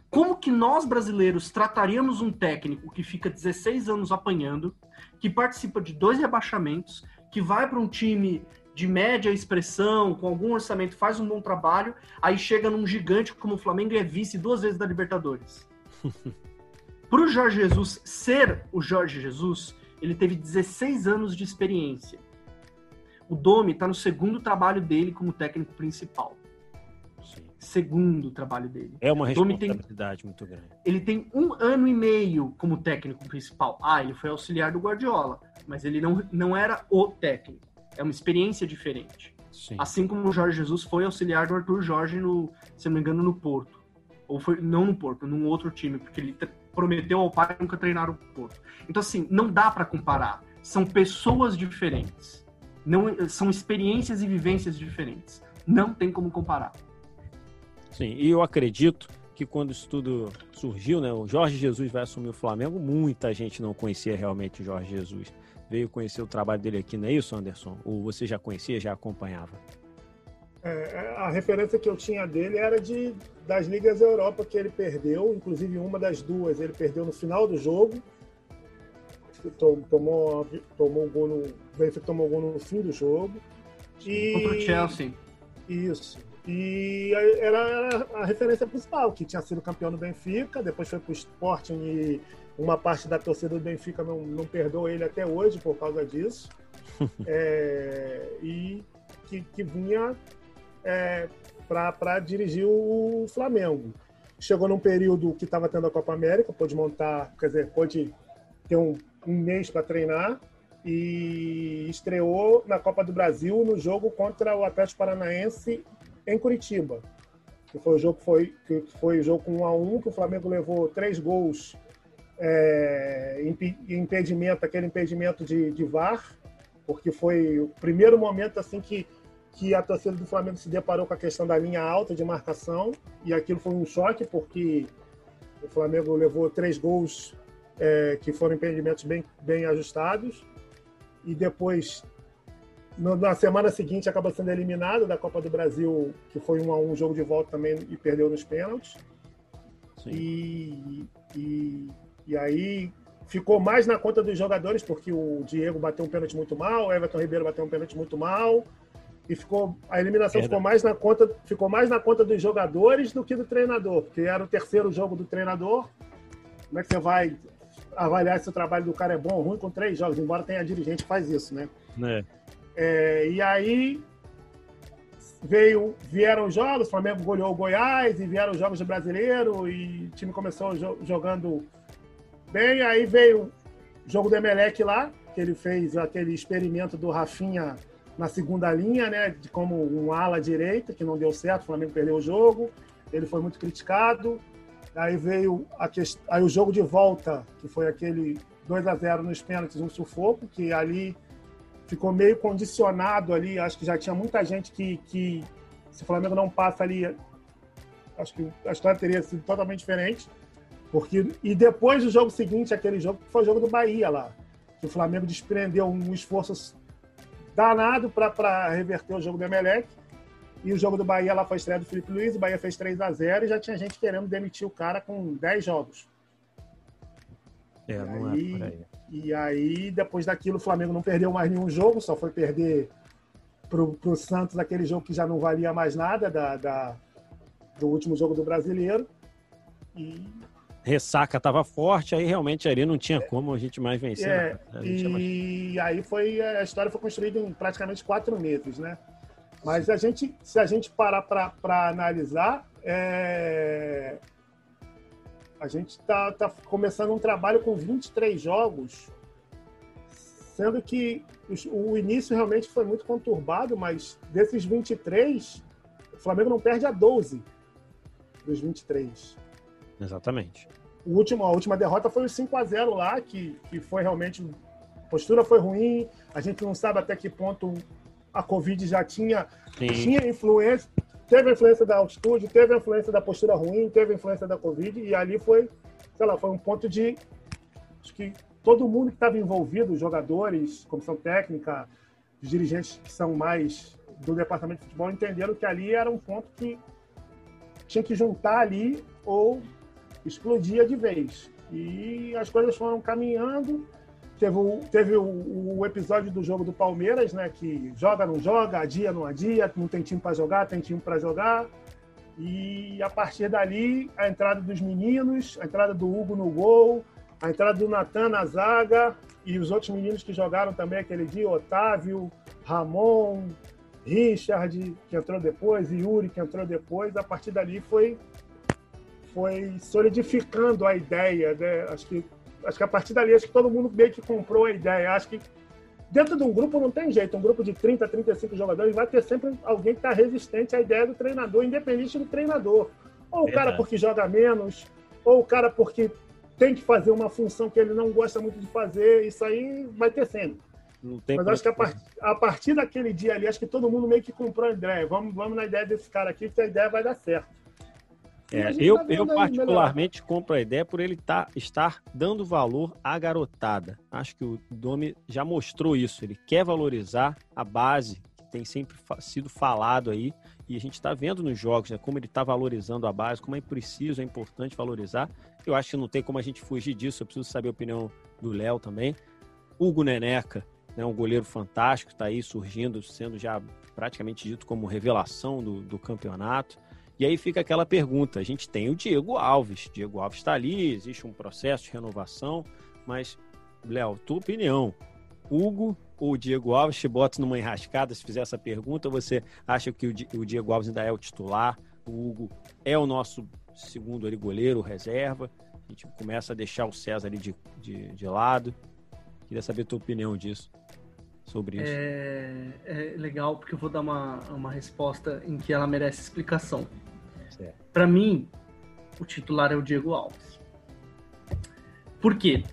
Como que nós brasileiros trataríamos um técnico que fica 16 anos apanhando, que participa de dois rebaixamentos, que vai para um time de média expressão, com algum orçamento, faz um bom trabalho, aí chega num gigante como o Flamengo e é vice duas vezes da Libertadores. Para o Jorge Jesus ser o Jorge Jesus, ele teve 16 anos de experiência. O Domi está no segundo trabalho dele como técnico principal. Sim. Segundo trabalho dele. É uma responsabilidade tem, muito grande. Ele tem um ano e meio como técnico principal. Ah, ele foi auxiliar do Guardiola, mas ele não, não era o técnico. É uma experiência diferente. Sim. Assim como o Jorge Jesus foi auxiliar do Arthur Jorge, no, se não me engano, no Porto. Ou foi, não no Porto, num outro time, porque ele prometeu ao pai nunca treinar o Porto. Então, assim, não dá para comparar. São pessoas diferentes. Não, são experiências e vivências diferentes. Não tem como comparar. Sim, e eu acredito que quando isso tudo surgiu, né, o Jorge Jesus vai assumir o Flamengo, muita gente não conhecia realmente o Jorge Jesus veio conhecer o trabalho dele aqui, não é isso, Anderson? Ou você já conhecia, já acompanhava? É, a referência que eu tinha dele era de das ligas da Europa que ele perdeu, inclusive uma das duas ele perdeu no final do jogo. tomou, tomou gol no, o Benfica tomou gol no fim do jogo. E, Contra o Chelsea. Isso. E era a referência principal, que tinha sido campeão no Benfica, depois foi para o Sporting e uma parte da torcida do Benfica não, não perdoou ele até hoje por causa disso. é, e que, que vinha é, para dirigir o Flamengo. Chegou num período que estava tendo a Copa América, pôde montar, quer dizer, pôde ter um, um mês para treinar e estreou na Copa do Brasil no jogo contra o Atlético Paranaense em Curitiba. Que foi o jogo foi que foi o jogo com 1 a 1 que o Flamengo levou três gols é, impedimento, aquele impedimento de, de VAR, porque foi o primeiro momento assim que que a torcida do Flamengo se deparou com a questão da linha alta de marcação e aquilo foi um choque porque o Flamengo levou três gols é, que foram impedimentos bem, bem ajustados e depois no, na semana seguinte acabou sendo eliminado da Copa do Brasil que foi um a um jogo de volta também e perdeu nos pênaltis. E, e, e aí ficou mais na conta dos jogadores porque o Diego bateu um pênalti muito mal, o Everton Ribeiro bateu um pênalti muito mal e ficou a eliminação ficou mais na conta ficou mais na conta dos jogadores do que do treinador, porque era o terceiro jogo do treinador. Como é que você vai avaliar se o trabalho do cara é bom ou ruim com três jogos? Embora tenha dirigente que faz isso, né? É. É, e aí veio vieram os jogos, o Flamengo goleou o Goiás e vieram os jogos do Brasileiro e o time começou jogando bem. Aí veio o jogo do Emelec lá, que ele fez aquele experimento do Rafinha na segunda linha, né, de como um ala direita, que não deu certo, o Flamengo perdeu o jogo, ele foi muito criticado. Aí veio a quest... aí o jogo de volta, que foi aquele 2 a 0 nos pênaltis, um sufoco, que ali ficou meio condicionado ali, acho que já tinha muita gente que, que se o Flamengo não passa ali, acho que a história teria sido totalmente diferente. Porque, e depois do jogo seguinte, aquele jogo, que foi o jogo do Bahia lá, que o Flamengo desprendeu um esforço danado para reverter o jogo do Emelec. E o jogo do Bahia lá foi estreia do Felipe Luiz, o Bahia fez 3 a 0 e já tinha gente querendo demitir o cara com 10 jogos. É, não aí, é por aí. E aí, depois daquilo, o Flamengo não perdeu mais nenhum jogo, só foi perder pro, pro Santos aquele jogo que já não valia mais nada da, da do último jogo do brasileiro. E ressaca estava forte, aí realmente ali não tinha como a gente mais vencer. É, né? E mais... aí foi a história foi construída em praticamente quatro meses, né? Mas a gente, se a gente parar para analisar, é... a gente está tá começando um trabalho com 23 jogos, sendo que o início realmente foi muito conturbado, mas desses 23, o Flamengo não perde a 12 dos 23. Exatamente. O último, a última derrota foi o 5 a 0 lá, que, que foi realmente. A postura foi ruim, a gente não sabe até que ponto a Covid já tinha, tinha influência. Teve a influência da altitude, teve a influência da postura ruim, teve a influência da Covid, e ali foi, sei lá, foi um ponto de. Acho que todo mundo que estava envolvido, os jogadores, comissão técnica, os dirigentes que são mais do departamento de futebol, entenderam que ali era um ponto que tinha que juntar ali ou explodia de vez. E as coisas foram caminhando. Teve, o, teve o, o, episódio do jogo do Palmeiras, né? Que joga, não joga, adia, não adia, não tem time para jogar, tem time para jogar. E a partir dali, a entrada dos meninos, a entrada do Hugo no gol, a entrada do Natan na zaga e os outros meninos que jogaram também aquele dia, Otávio, Ramon, Richard, que entrou depois, Yuri, que entrou depois. A partir dali foi foi solidificando a ideia, né? Acho que, acho que a partir dali, acho que todo mundo meio que comprou a ideia. Acho que dentro de um grupo não tem jeito. Um grupo de 30, 35 jogadores vai ter sempre alguém que está resistente à ideia do treinador, independente do treinador. Ou o cara porque joga menos, ou o cara porque tem que fazer uma função que ele não gosta muito de fazer. Isso aí vai ter sempre. Mas acho que a, part... a, partir daquele dia ali, acho que todo mundo meio que comprou a ideia. Vamos, vamos na ideia desse cara aqui, que a ideia vai dar certo. É, eu, tá eu particularmente melhor. compro a ideia por ele tá, estar dando valor à garotada. Acho que o Domi já mostrou isso. Ele quer valorizar a base que tem sempre sido falado aí. E a gente está vendo nos jogos né, como ele está valorizando a base, como é preciso, é importante valorizar. Eu acho que não tem como a gente fugir disso. Eu preciso saber a opinião do Léo também. Hugo Neneca, né, um goleiro fantástico, está aí surgindo, sendo já praticamente dito como revelação do, do campeonato. E aí fica aquela pergunta: a gente tem o Diego Alves, Diego Alves está ali, existe um processo de renovação, mas, Léo, tua opinião, Hugo ou Diego Alves te bota numa enrascada se fizer essa pergunta? Você acha que o Diego Alves ainda é o titular? O Hugo é o nosso segundo ali, goleiro, reserva? A gente começa a deixar o César ali de, de, de lado. Queria saber a tua opinião disso sobre isso. É, é, legal porque eu vou dar uma, uma resposta em que ela merece explicação. Para mim, o titular é o Diego Alves. Por quê?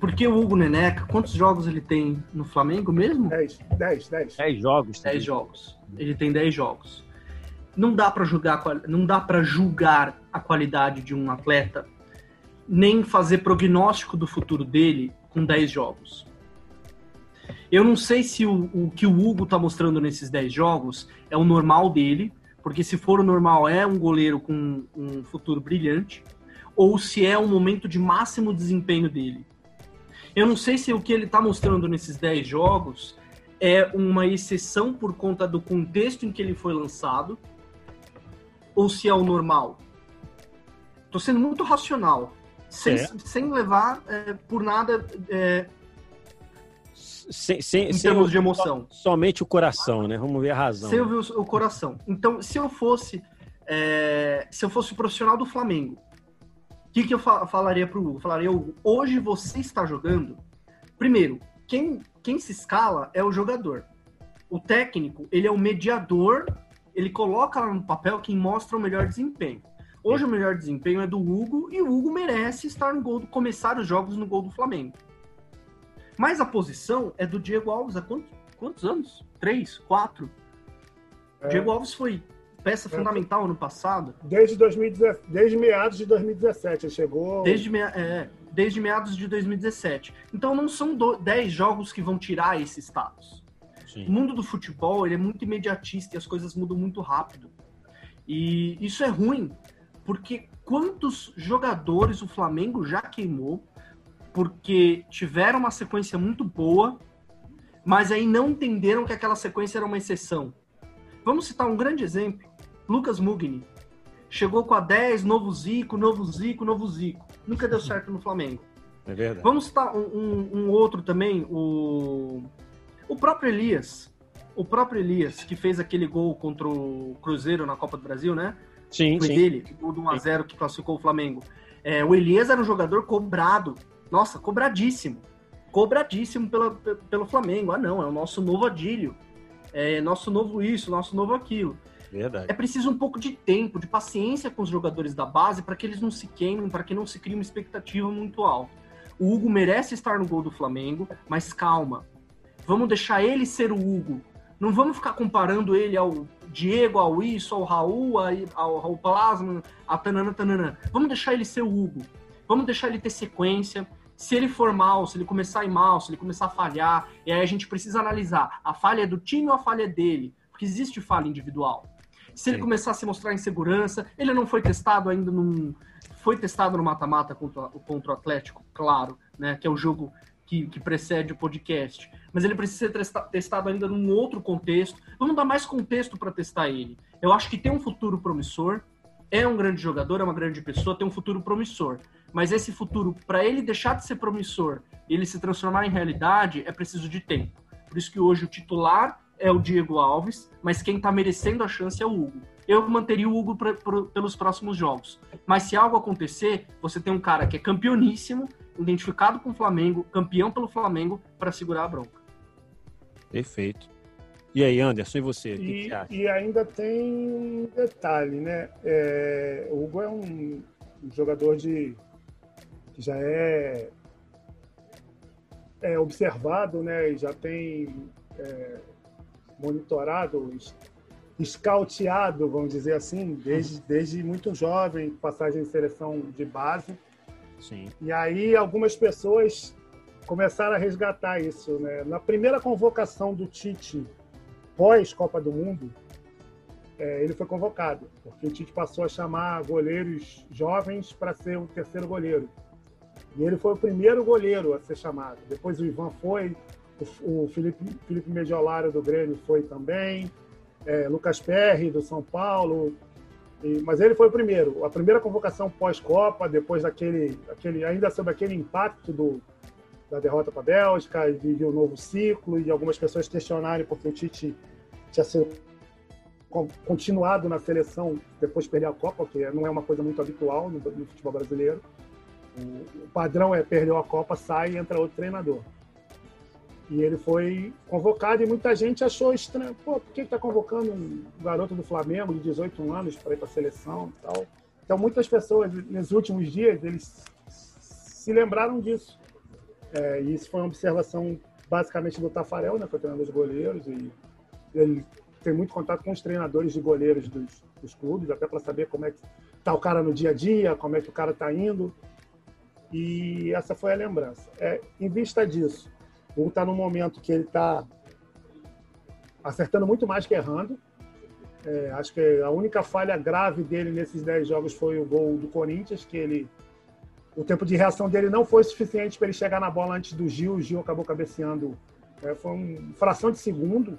Porque o Hugo Neneca, quantos jogos ele tem no Flamengo mesmo? 10, 10, 10. 10 jogos. 10 jogos. Ele tem 10 jogos. Não dá para julgar, não dá para julgar a qualidade de um atleta, nem fazer prognóstico do futuro dele com 10 jogos. Eu não sei se o, o que o Hugo tá mostrando nesses 10 jogos é o normal dele, porque se for o normal é um goleiro com um futuro brilhante, ou se é um momento de máximo desempenho dele. Eu não sei se o que ele está mostrando nesses 10 jogos é uma exceção por conta do contexto em que ele foi lançado, ou se é o normal. Estou sendo muito racional, sem, é. sem levar é, por nada é, sem, sem, em sem termos o, de emoção. somente o coração, né? Vamos ver a razão. Sem ouvir o, o coração. Então, se eu fosse é, se eu fosse profissional do Flamengo o que, que eu falaria para o Hugo? Falaria, Hugo, hoje você está jogando. Primeiro, quem, quem se escala é o jogador. O técnico, ele é o mediador, ele coloca lá no papel quem mostra o melhor desempenho. Hoje o melhor desempenho é do Hugo e o Hugo merece estar no gol, do, começar os jogos no gol do Flamengo. Mas a posição é do Diego Alves há quantos, quantos anos? Três? Quatro? É. Diego Alves foi peça fundamental no passado. Desde, 2017, desde meados de 2017, ele chegou. Desde, é, desde meados de 2017. Então não são 10 jogos que vão tirar esse status. Sim. O mundo do futebol ele é muito imediatista e as coisas mudam muito rápido. E isso é ruim, porque quantos jogadores o Flamengo já queimou porque tiveram uma sequência muito boa, mas aí não entenderam que aquela sequência era uma exceção. Vamos citar um grande exemplo. Lucas Mugni. Chegou com a 10, novo Zico, novo Zico, novo Zico. Nunca deu certo no Flamengo. É verdade. Vamos citar um, um, um outro também, o, o próprio Elias. O próprio Elias, que fez aquele gol contra o Cruzeiro na Copa do Brasil, né? Sim, Foi sim. dele, o do 1x0 que classificou o Flamengo. É, o Elias era um jogador cobrado. Nossa, cobradíssimo. Cobradíssimo pela, pelo Flamengo. Ah, não, é o nosso novo Adílio. É nosso novo isso, nosso novo aquilo. Verdade. É preciso um pouco de tempo, de paciência com os jogadores da base para que eles não se queimem, para que não se crie uma expectativa muito alta. O Hugo merece estar no gol do Flamengo, mas calma. Vamos deixar ele ser o Hugo. Não vamos ficar comparando ele ao Diego, ao isso, ao Raul, ao Raul Plasma, a Tanana Tanana. Vamos deixar ele ser o Hugo. Vamos deixar ele ter sequência. Se ele for mal, se ele começar a ir mal, se ele começar a falhar, e aí a gente precisa analisar a falha é do time ou a falha é dele, porque existe falha individual. Se ele começar a se mostrar insegurança, ele não foi testado ainda num. Foi testado no mata-mata contra, contra o Atlético, claro, né? Que é o jogo que, que, precede o podcast. Mas ele precisa ser testado ainda num outro contexto. Vamos dar mais contexto para testar ele. Eu acho que tem um futuro promissor. É um grande jogador, é uma grande pessoa, tem um futuro promissor. Mas esse futuro, para ele deixar de ser promissor e ele se transformar em realidade, é preciso de tempo. Por isso que hoje o titular é o Diego Alves, mas quem está merecendo a chance é o Hugo. Eu manteria o Hugo pra, pra, pelos próximos jogos. Mas se algo acontecer, você tem um cara que é campeoníssimo, identificado com o Flamengo, campeão pelo Flamengo, para segurar a bronca. Perfeito. E aí, Anderson, e você? E, que que acha? e ainda tem um detalhe, né? É, o Hugo é um jogador de que já é, é observado, né? E já tem é, monitorado, escauteado, vamos dizer assim, desde, desde muito jovem, passagem de seleção de base. Sim. E aí algumas pessoas começaram a resgatar isso. Né? Na primeira convocação do Tite pós-Copa do Mundo, é, ele foi convocado, porque o Tite passou a chamar goleiros jovens para ser o terceiro goleiro. E ele foi o primeiro goleiro a ser chamado. Depois o Ivan foi, o, Felipe, Felipe Mediolaro do Grêmio foi também, é, Lucas Perry do São Paulo. E, mas ele foi o primeiro. A primeira convocação pós-Copa, depois daquele, aquele, ainda sobre aquele impacto do, da derrota para a Bélgica, e de um novo ciclo, e algumas pessoas questionarem porque o Tite tinha sido continuado na seleção depois de perder a Copa, que não é uma coisa muito habitual no, no futebol brasileiro. O, padrão é perdeu a Copa, sai e entra outro treinador. E ele foi convocado e muita gente achou estranho. Pô, por que está convocando um garoto do Flamengo de 18 anos para ir para a seleção e tal? Então, muitas pessoas, nos últimos dias, eles se lembraram disso. É, e isso foi uma observação basicamente do Tafarel, né, que é o treinador dos goleiros, e ele tem muito contato com os treinadores de goleiros dos, dos clubes, até para saber como é que tá o cara no dia a dia, como é que o cara está indo. E essa foi a lembrança. É, em vista disso, o está num momento que ele está acertando muito mais que errando. É, acho que a única falha grave dele nesses 10 jogos foi o gol do Corinthians, que ele o tempo de reação dele não foi suficiente para ele chegar na bola antes do Gil. O Gil acabou cabeceando. É, foi uma fração de segundo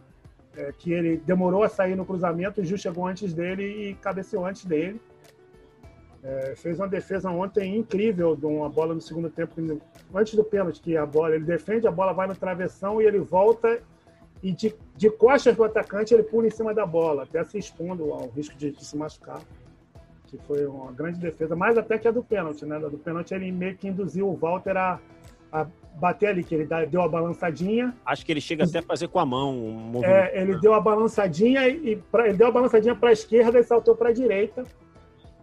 é, que ele demorou a sair no cruzamento. O Gil chegou antes dele e cabeceou antes dele. É, fez uma defesa ontem incrível de uma bola no segundo tempo, antes do pênalti, que a bola ele defende, a bola vai no travessão e ele volta e de, de costas do atacante ele pula em cima da bola, até se expondo ao risco de, de se machucar que foi uma grande defesa, mais até que a do pênalti, né? do pênalti ele meio que induziu o Walter a, a bater ali, que ele deu a balançadinha. Acho que ele chega até a fazer com a mão um É, ele deu a balançadinha e pra, ele deu a balançadinha para a esquerda e saltou para a direita.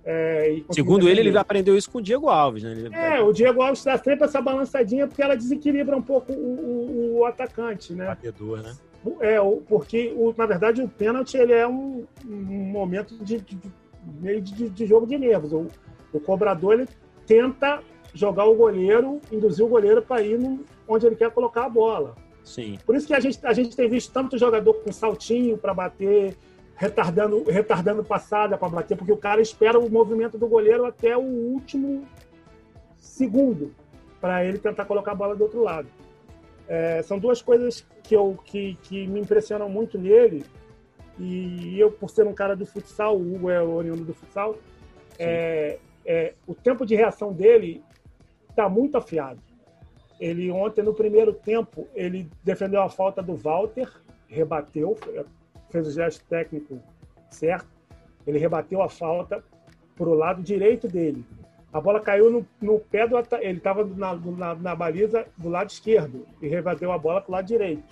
É, Segundo ele, ele aprendeu isso com o Diego Alves, né? Ele... É, o Diego Alves dá sempre essa balançadinha porque ela desequilibra um pouco o, o, o atacante, né? Batedor, né? É, porque, o, na verdade, o pênalti ele é um, um momento de, de meio de, de jogo de nervos. O, o, cobrador ele tenta jogar o goleiro, induzir o goleiro para ir no, onde ele quer colocar a bola. Sim. Por isso que a gente, a gente tem visto tanto jogador com saltinho para bater, retardando, retardando passada para bater, porque o cara espera o movimento do goleiro até o último segundo para ele tentar colocar a bola do outro lado. É, são duas coisas que, eu, que, que me impressionam muito nele e eu, por ser um cara do futsal, o Hugo é oriundo do futsal, é, é, o tempo de reação dele está muito afiado. Ele ontem, no primeiro tempo, ele defendeu a falta do Walter, rebateu, fez o gesto técnico certo, ele rebateu a falta para o lado direito dele. A bola caiu no, no pé do ele estava na, na, na, baliza do lado esquerdo e rebateu a bola para o lado direito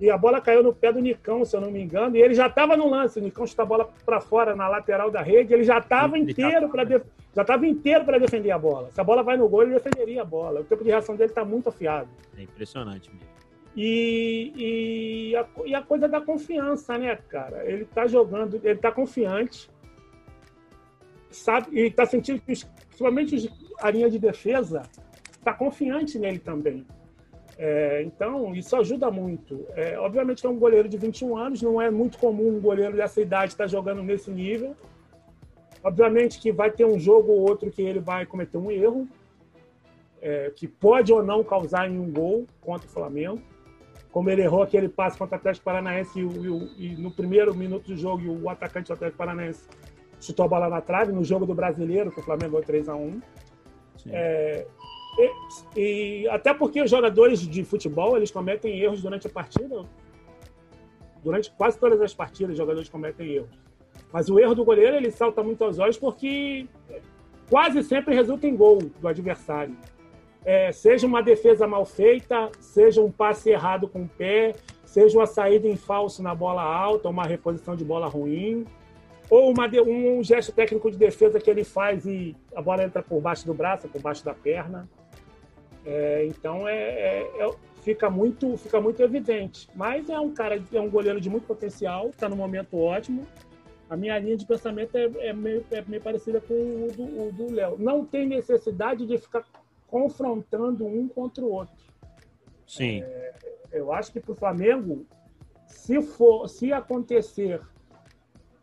e a bola caiu no pé do Nicão, se eu não me engano, e ele já estava no lance. O Nicão chutou a bola para fora na lateral da rede, ele já estava inteiro para def... já estava inteiro para defender a bola. Se a bola vai no gol, ele defenderia a bola. O tempo de reação dele está muito afiado. É impressionante mesmo. E, e, a, e a coisa da confiança, né, cara? Ele está jogando, ele está confiante, sabe? E está sentindo que, principalmente a linha de defesa, está confiante nele também. É, então, isso ajuda muito. É, obviamente que é um goleiro de 21 anos, não é muito comum um goleiro dessa idade estar jogando nesse nível. Obviamente que vai ter um jogo ou outro que ele vai cometer um erro, é, que pode ou não causar em um gol contra o Flamengo. Como ele errou aquele passe contra o Atlético Paranaense e, e, e no primeiro minuto do jogo o atacante do Atlético Paranaense chutou a bola na trave no jogo do Brasileiro, que o Flamengo ganhou 3 a 1 é, e, e, até porque os jogadores de futebol eles cometem erros durante a partida. Durante quase todas as partidas, os jogadores cometem erros. Mas o erro do goleiro ele salta muito aos olhos porque quase sempre resulta em gol do adversário. É, seja uma defesa mal feita, seja um passe errado com o pé, seja uma saída em falso na bola alta, uma reposição de bola ruim, ou uma, um gesto técnico de defesa que ele faz e a bola entra por baixo do braço, por baixo da perna. É, então é, é, é, fica muito fica muito evidente. Mas é um cara é um goleiro de muito potencial, está no momento ótimo. A minha linha de pensamento é, é meio, é meio parecida com o do Léo. Não tem necessidade de ficar confrontando um contra o outro. Sim. É, eu acho que para o Flamengo, se for, se acontecer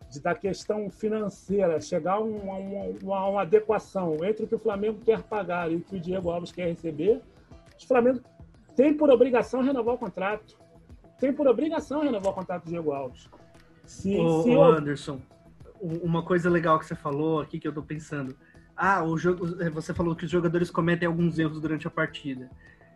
de, da questão financeira, chegar a uma, uma, uma, adequação entre o que o Flamengo quer pagar e o que o Diego Alves quer receber, o Flamengo tem por obrigação renovar o contrato. Tem por obrigação renovar o contrato do Diego Alves. Se, ô, se ô, Anderson, uma coisa legal que você falou aqui que eu tô pensando. Ah, o jogo, você falou que os jogadores cometem alguns erros durante a partida.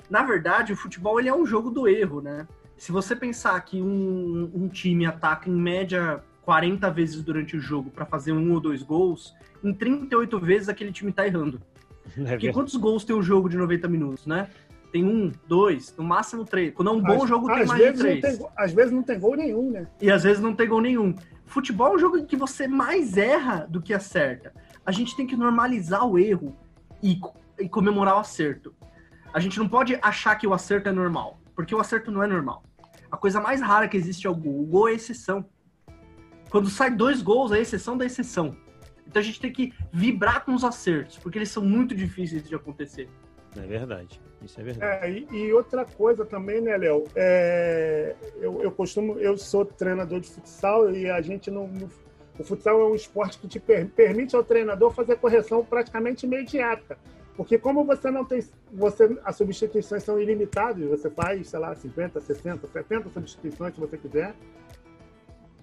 Na verdade, o futebol ele é um jogo do erro, né? Se você pensar que um, um time ataca em média 40 vezes durante o jogo para fazer um ou dois gols, em 38 vezes aquele time tá errando. É Porque quantos gols tem o um jogo de 90 minutos, né? Tem um, dois, no máximo três. Quando é um bom jogo, tem mais de três. Tem, às vezes não tem gol nenhum, né? E às vezes não tem gol nenhum. Futebol é um jogo em que você mais erra do que acerta. A gente tem que normalizar o erro e, e comemorar o acerto. A gente não pode achar que o acerto é normal, porque o acerto não é normal. A coisa mais rara que existe é o gol. O gol é exceção. Quando sai dois gols, é exceção da exceção. Então a gente tem que vibrar com os acertos, porque eles são muito difíceis de acontecer. É verdade. Isso é verdade. É, e, e, outra coisa também, né, Léo? É, eu, eu costumo, eu sou treinador de futsal e a gente não, não o futsal é um esporte que te per, permite ao treinador fazer correção praticamente imediata. Porque como você não tem, você as substituições são ilimitadas, você faz, sei lá, 50, 60, 70 substituições se você quiser.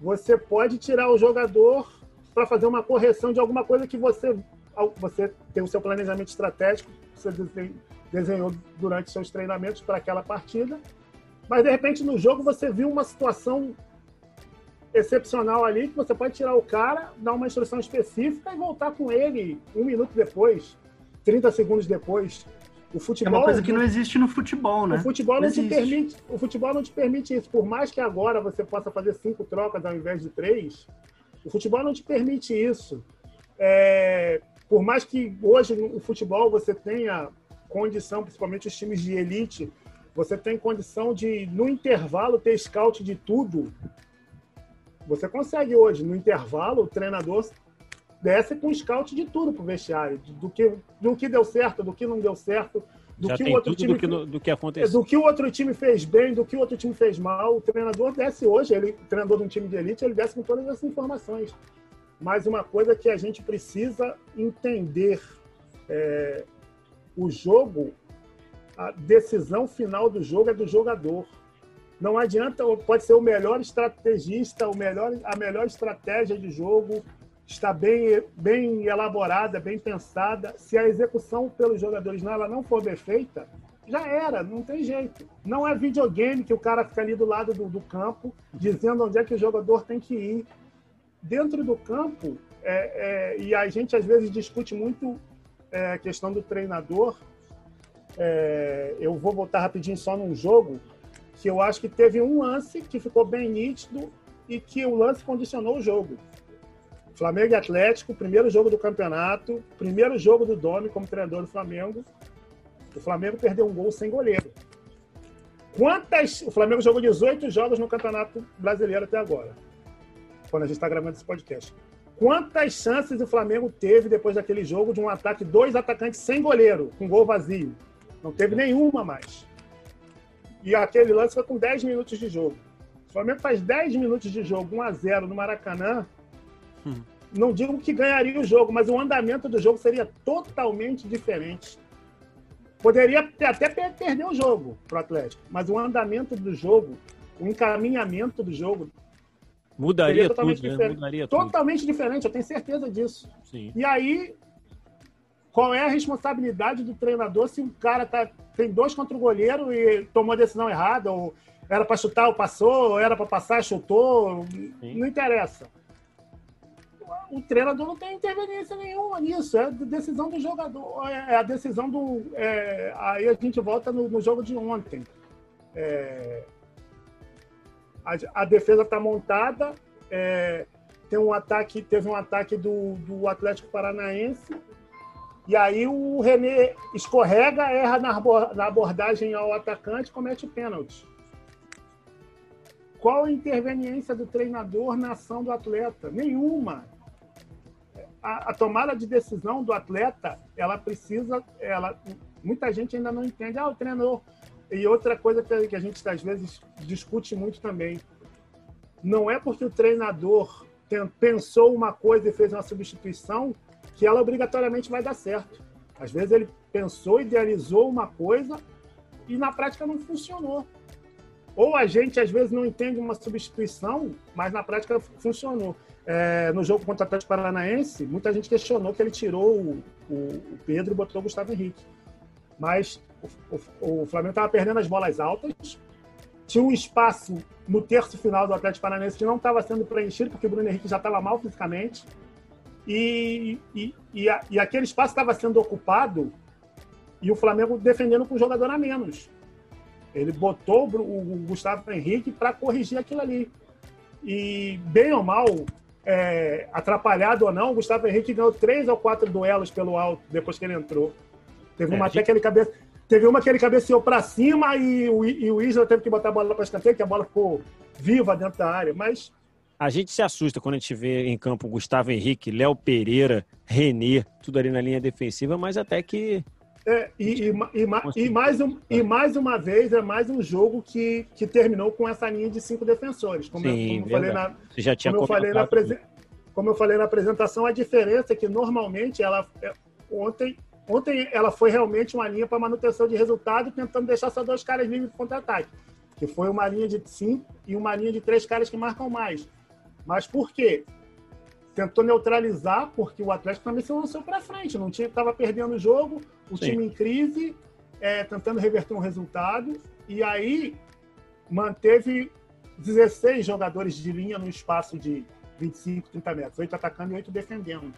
Você pode tirar o jogador para fazer uma correção de alguma coisa que você você tem o seu planejamento estratégico, você desenhou durante seus treinamentos para aquela partida, mas de repente no jogo você viu uma situação excepcional ali que você pode tirar o cara, dar uma instrução específica e voltar com ele um minuto depois, 30 segundos depois. O futebol, é uma coisa que não existe no futebol, né? O futebol não, não te permite, o futebol não te permite isso. Por mais que agora você possa fazer cinco trocas ao invés de três, o futebol não te permite isso. É, por mais que hoje no futebol você tenha condição, principalmente os times de elite, você tem condição de, no intervalo, ter scout de tudo. Você consegue hoje, no intervalo, o treinador desce com scout de tudo pro vestiário, do que, do que deu certo, do que não deu certo, do Já que o outro time do que, do que aconteceu. Do que o outro time fez bem, do que o outro time fez mal. O treinador desce hoje, ele, o treinador de um time de elite, ele desce com todas essas informações. Mas uma coisa que a gente precisa entender é, o jogo, a decisão final do jogo é do jogador. Não adianta, pode ser o melhor estrategista, o melhor, a melhor estratégia de jogo, está bem, bem elaborada, bem pensada. Se a execução pelos jogadores não, ela não for bem feita, já era, não tem jeito. Não é videogame que o cara fica ali do lado do, do campo dizendo onde é que o jogador tem que ir. Dentro do campo, é, é, e a gente às vezes discute muito é, a questão do treinador. É, eu vou voltar rapidinho só num jogo que eu acho que teve um lance que ficou bem nítido e que o lance condicionou o jogo. Flamengo e Atlético, primeiro jogo do campeonato, primeiro jogo do Domi como treinador do Flamengo. O Flamengo perdeu um gol sem goleiro. Quantas. O Flamengo jogou 18 jogos no Campeonato Brasileiro até agora, quando a gente está gravando esse podcast. Quantas chances o Flamengo teve depois daquele jogo de um ataque, dois atacantes sem goleiro, com gol vazio? Não teve nenhuma mais. E aquele lance foi com 10 minutos de jogo. O Flamengo faz 10 minutos de jogo, 1 a 0 no Maracanã, Hum. Não digo que ganharia o jogo, mas o andamento do jogo seria totalmente diferente. Poderia até perder o jogo para o Atlético, mas o andamento do jogo, o encaminhamento do jogo mudaria totalmente tudo, né? Mudaria totalmente tudo. diferente, eu tenho certeza disso. Sim. E aí, qual é a responsabilidade do treinador se o cara tá, tem dois contra o goleiro e tomou a decisão errada, ou era para chutar ou passou, ou era para passar chutou, Sim. não interessa o treinador não tem interferência nenhuma nisso. É a decisão do jogador. É a decisão do. É, aí a gente volta no, no jogo de ontem. É, a, a, defesa está montada. É, tem um ataque, teve um ataque do, do Atlético Paranaense. E aí o René escorrega, erra na, abordagem ao atacante, comete pênalti. Qual a interveniência do treinador na ação do atleta? Nenhuma a, a, tomada de decisão do atleta, ela precisa, ela, muita gente ainda não entende, ah, o treinador. E outra coisa que a gente às vezes discute muito também, não é porque o treinador pensou uma coisa e fez uma substituição, que ela obrigatoriamente vai dar certo. Às vezes ele pensou, idealizou uma coisa e na prática não funcionou. Ou a gente às vezes não entende uma substituição, mas na prática funcionou. É, no jogo contra o Atlético Paranaense, muita gente questionou que ele tirou o, o, o Pedro e botou o Gustavo Henrique. Mas o, o, Flamengo estava perdendo as bolas altas, tinha um espaço no terço final do Atlético Paranaense que não estava sendo preenchido, porque o Bruno Henrique já estava mal fisicamente. E, e, e, a, e aquele espaço estava sendo ocupado e o Flamengo defendendo com um jogador a menos. Ele botou o, o Gustavo Henrique para corrigir aquilo ali. E, bem ou mal, é, atrapalhado ou não, o Gustavo Henrique ganhou três ou quatro duelos pelo alto depois que ele entrou. Teve uma é, até que ele cabeça Teve uma que ele cabeceou para cima e o, e o Isla teve que botar a bola para escanteio, que a bola ficou viva dentro da área. Mas a gente se assusta quando a gente vê em campo Gustavo Henrique, Léo Pereira, Renê, tudo ali na linha defensiva, mas até que. É, e, e, e, e, mais um, e mais uma vez, é mais um jogo que, que terminou com essa linha de cinco defensores. Como, Sim, eu, como falei na, Você já tinha como eu falei na Como eu falei na apresentação, a diferença é que normalmente ela. É, ontem Ontem ela foi realmente uma linha para manutenção de resultado, tentando deixar só dois caras livres de contra-ataque. Que foi uma linha de cinco e uma linha de três caras que marcam mais. Mas por quê? Tentou neutralizar, porque o Atlético também se lançou para frente. Não tinha, estava perdendo o jogo, o Sim. time em crise, é, tentando reverter um resultado. E aí manteve 16 jogadores de linha no espaço de 25, 30 metros. Oito atacando e oito defendendo.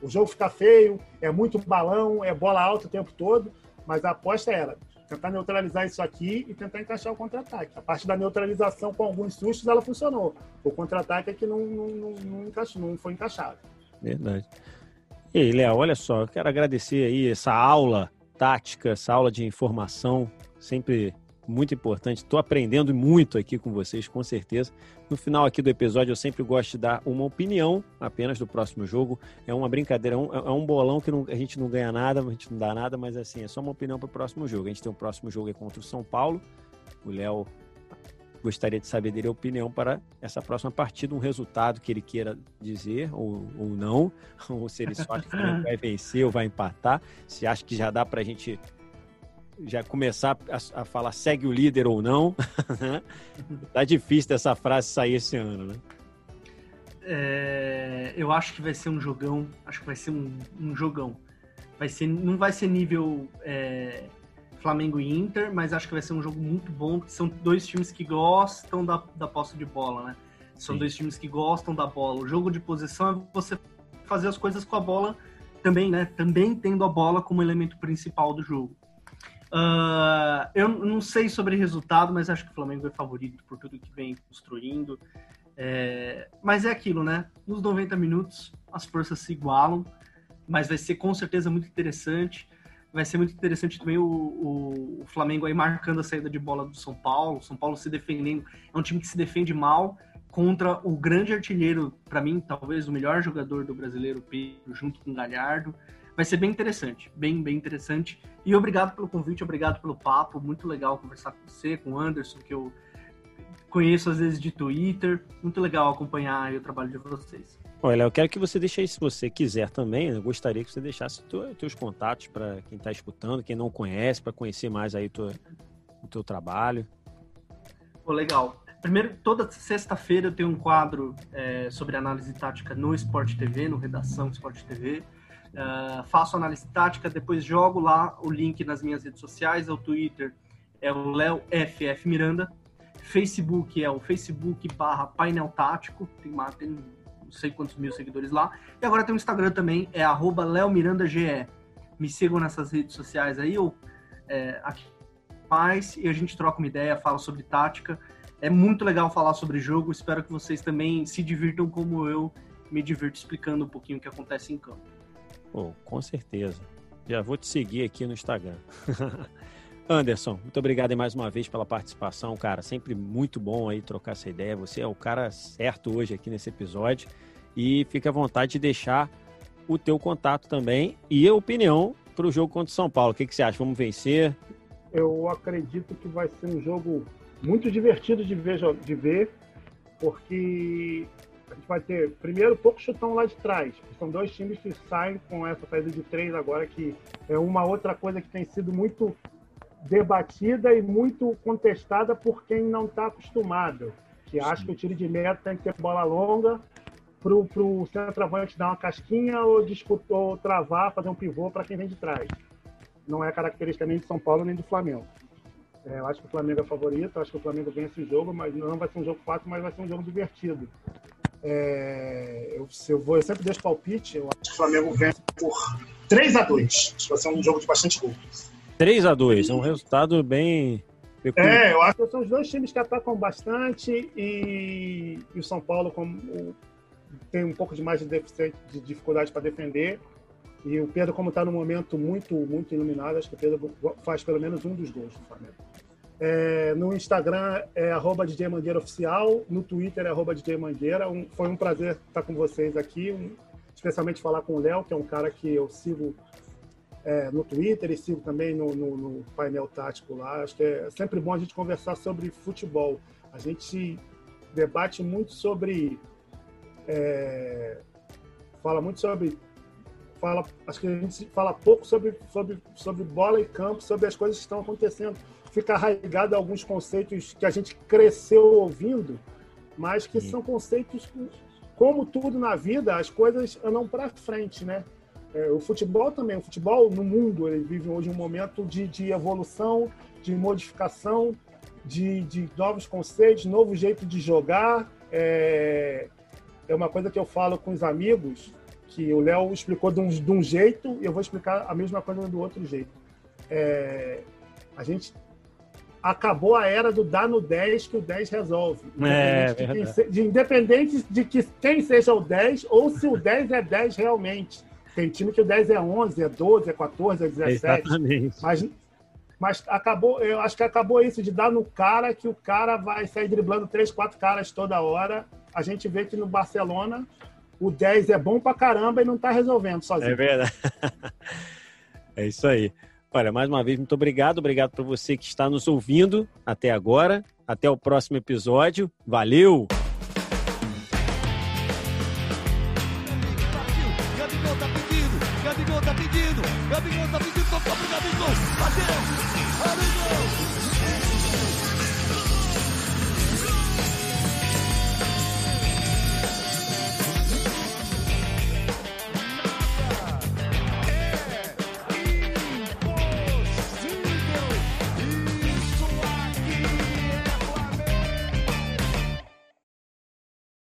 O jogo fica feio, é muito balão, é bola alta o tempo todo, mas a aposta era tentar neutralizar isso aqui e tentar encaixar o contra-ataque. A parte da neutralização com alguns sustos, ela funcionou. O contra-ataque é que não, não, não, não, encaixou, não foi encaixado. Verdade. E aí, Léo, olha só, eu quero agradecer aí essa aula tática, essa aula de informação, sempre muito importante. Estou aprendendo muito aqui com vocês, com certeza. No final aqui do episódio, eu sempre gosto de dar uma opinião apenas do próximo jogo. É uma brincadeira, é um, é um bolão que não, a gente não ganha nada, a gente não dá nada, mas assim, é só uma opinião para o próximo jogo. A gente tem o um próximo jogo é contra o São Paulo. O Léo gostaria de saber dele a opinião para essa próxima partida, um resultado que ele queira dizer ou, ou não, ou se ele só acha que vai vencer ou vai empatar, se acha que já dá para a gente já começar a, a, falar segue o líder ou não. Né? tá difícil dessa frase sair esse ano, né? É, eu acho que vai ser um jogão. Acho que vai ser um, um jogão. Vai ser, não vai ser nível é, Flamengo e Inter, mas acho que vai ser um jogo muito bom. São dois times que gostam da, da posse de bola, né? São Sim. dois times que gostam da bola. O jogo de posição é você fazer as coisas com a bola também, né? Também tendo a bola como elemento principal do jogo. Uh, eu não sei sobre resultado, mas acho que o Flamengo é favorito por tudo que vem construindo. É, mas é aquilo, né? Nos 90 minutos as forças se igualam, mas vai ser com certeza muito interessante. Vai ser muito interessante também o, o, o Flamengo aí marcando a saída de bola do São Paulo. São Paulo se defendendo. É um time que se defende mal contra o grande artilheiro, para mim, talvez o melhor jogador do brasileiro, Pedro, junto com o Galhardo vai ser bem interessante, bem, bem interessante. E obrigado pelo convite, obrigado pelo papo, muito legal conversar com você, com o Anderson, que eu conheço às vezes de Twitter, muito legal acompanhar o trabalho de vocês. Olha, eu quero que você deixe aí, se você quiser também, eu gostaria que você deixasse os teus contatos para quem está escutando, quem não conhece, para conhecer mais aí tua, o teu trabalho. Pô, legal. Primeiro, toda sexta-feira eu tenho um quadro é, sobre análise tática no Sport TV, no Redação Sport TV. Uh, faço análise tática, depois jogo lá o link nas minhas redes sociais, é o Twitter é o Léo FF Miranda, Facebook é o Facebook barra painel tático, tem, tem não sei quantos mil seguidores lá, e agora tem o Instagram também, é arroba Léo Miranda GE. Me sigam nessas redes sociais aí, ou é, aqui mais, e a gente troca uma ideia, fala sobre tática. É muito legal falar sobre jogo, espero que vocês também se divirtam como eu me divirto explicando um pouquinho o que acontece em campo. Pô, com certeza. Já vou te seguir aqui no Instagram. Anderson, muito obrigado mais uma vez pela participação, cara. Sempre muito bom aí trocar essa ideia. Você é o cara certo hoje aqui nesse episódio. E fica à vontade de deixar o teu contato também e a opinião para o jogo contra o São Paulo. O que, que você acha? Vamos vencer? Eu acredito que vai ser um jogo muito divertido de ver, de ver porque a gente vai ter, primeiro, pouco chutão lá de trás. São dois times que saem com essa saída de três agora, que é uma outra coisa que tem sido muito debatida e muito contestada por quem não está acostumado, que acha que o tiro de meta tem que ter bola longa para o centroavante dar uma casquinha ou, disputar, ou travar, fazer um pivô para quem vem de trás. Não é característica nem de São Paulo nem do Flamengo. É, eu acho que o Flamengo é favorito, acho que o Flamengo vence o jogo, mas não vai ser um jogo fácil, mas vai ser um jogo divertido. É, eu, eu, vou, eu sempre deixo palpite, eu acho que o Flamengo vence por 3 a 2 Acho que vai ser um jogo de bastante gol. 3 a 2 é um resultado bem. Peculiar. É, eu acho que são os dois times que atacam bastante e, e o São Paulo como, tem um pouco de mais de, de dificuldade para defender. E o Pedro, como está no momento muito, muito iluminado, acho que o Pedro faz pelo menos um dos gols do Flamengo. É, no Instagram é arroba DJ Mangueira Oficial, no Twitter é arroba DJ Mangueira. Um, foi um prazer estar com vocês aqui, um, especialmente falar com o Léo, que é um cara que eu sigo é, no Twitter e sigo também no, no, no, painel tático lá. Acho que é sempre bom a gente conversar sobre futebol. A gente debate muito sobre. É, fala muito sobre fala, acho que a gente fala pouco sobre, sobre, sobre bola e campo, sobre as coisas que estão acontecendo. Fica arraigado alguns conceitos que a gente cresceu ouvindo, mas que Sim. são conceitos que, como tudo na vida, as coisas andam para frente, né? É, o futebol também, o futebol no mundo, ele vive hoje um momento de, de evolução, de modificação, de, de novos conceitos, novo jeito de jogar. É, é uma coisa que eu falo com os amigos, que o Léo explicou de um, de um, jeito e eu vou explicar a mesma coisa do outro jeito. É, a gente acabou a era do dar no 10 que o 10 resolve. É, independente, de, de, independente de que quem seja o 10 ou se o 10 é 10 realmente. Tem time que o 10 é 11, é 12, é 14, é 17. Exatamente. Mas, mas acabou, eu acho que acabou isso de dar no cara que o cara vai sair driblando 3, 4 caras toda hora. A gente vê que no Barcelona o 10 é bom pra caramba e não tá resolvendo sozinho. É verdade. É isso aí. Olha, mais uma vez, muito obrigado. Obrigado para você que está nos ouvindo até agora. Até o próximo episódio. Valeu!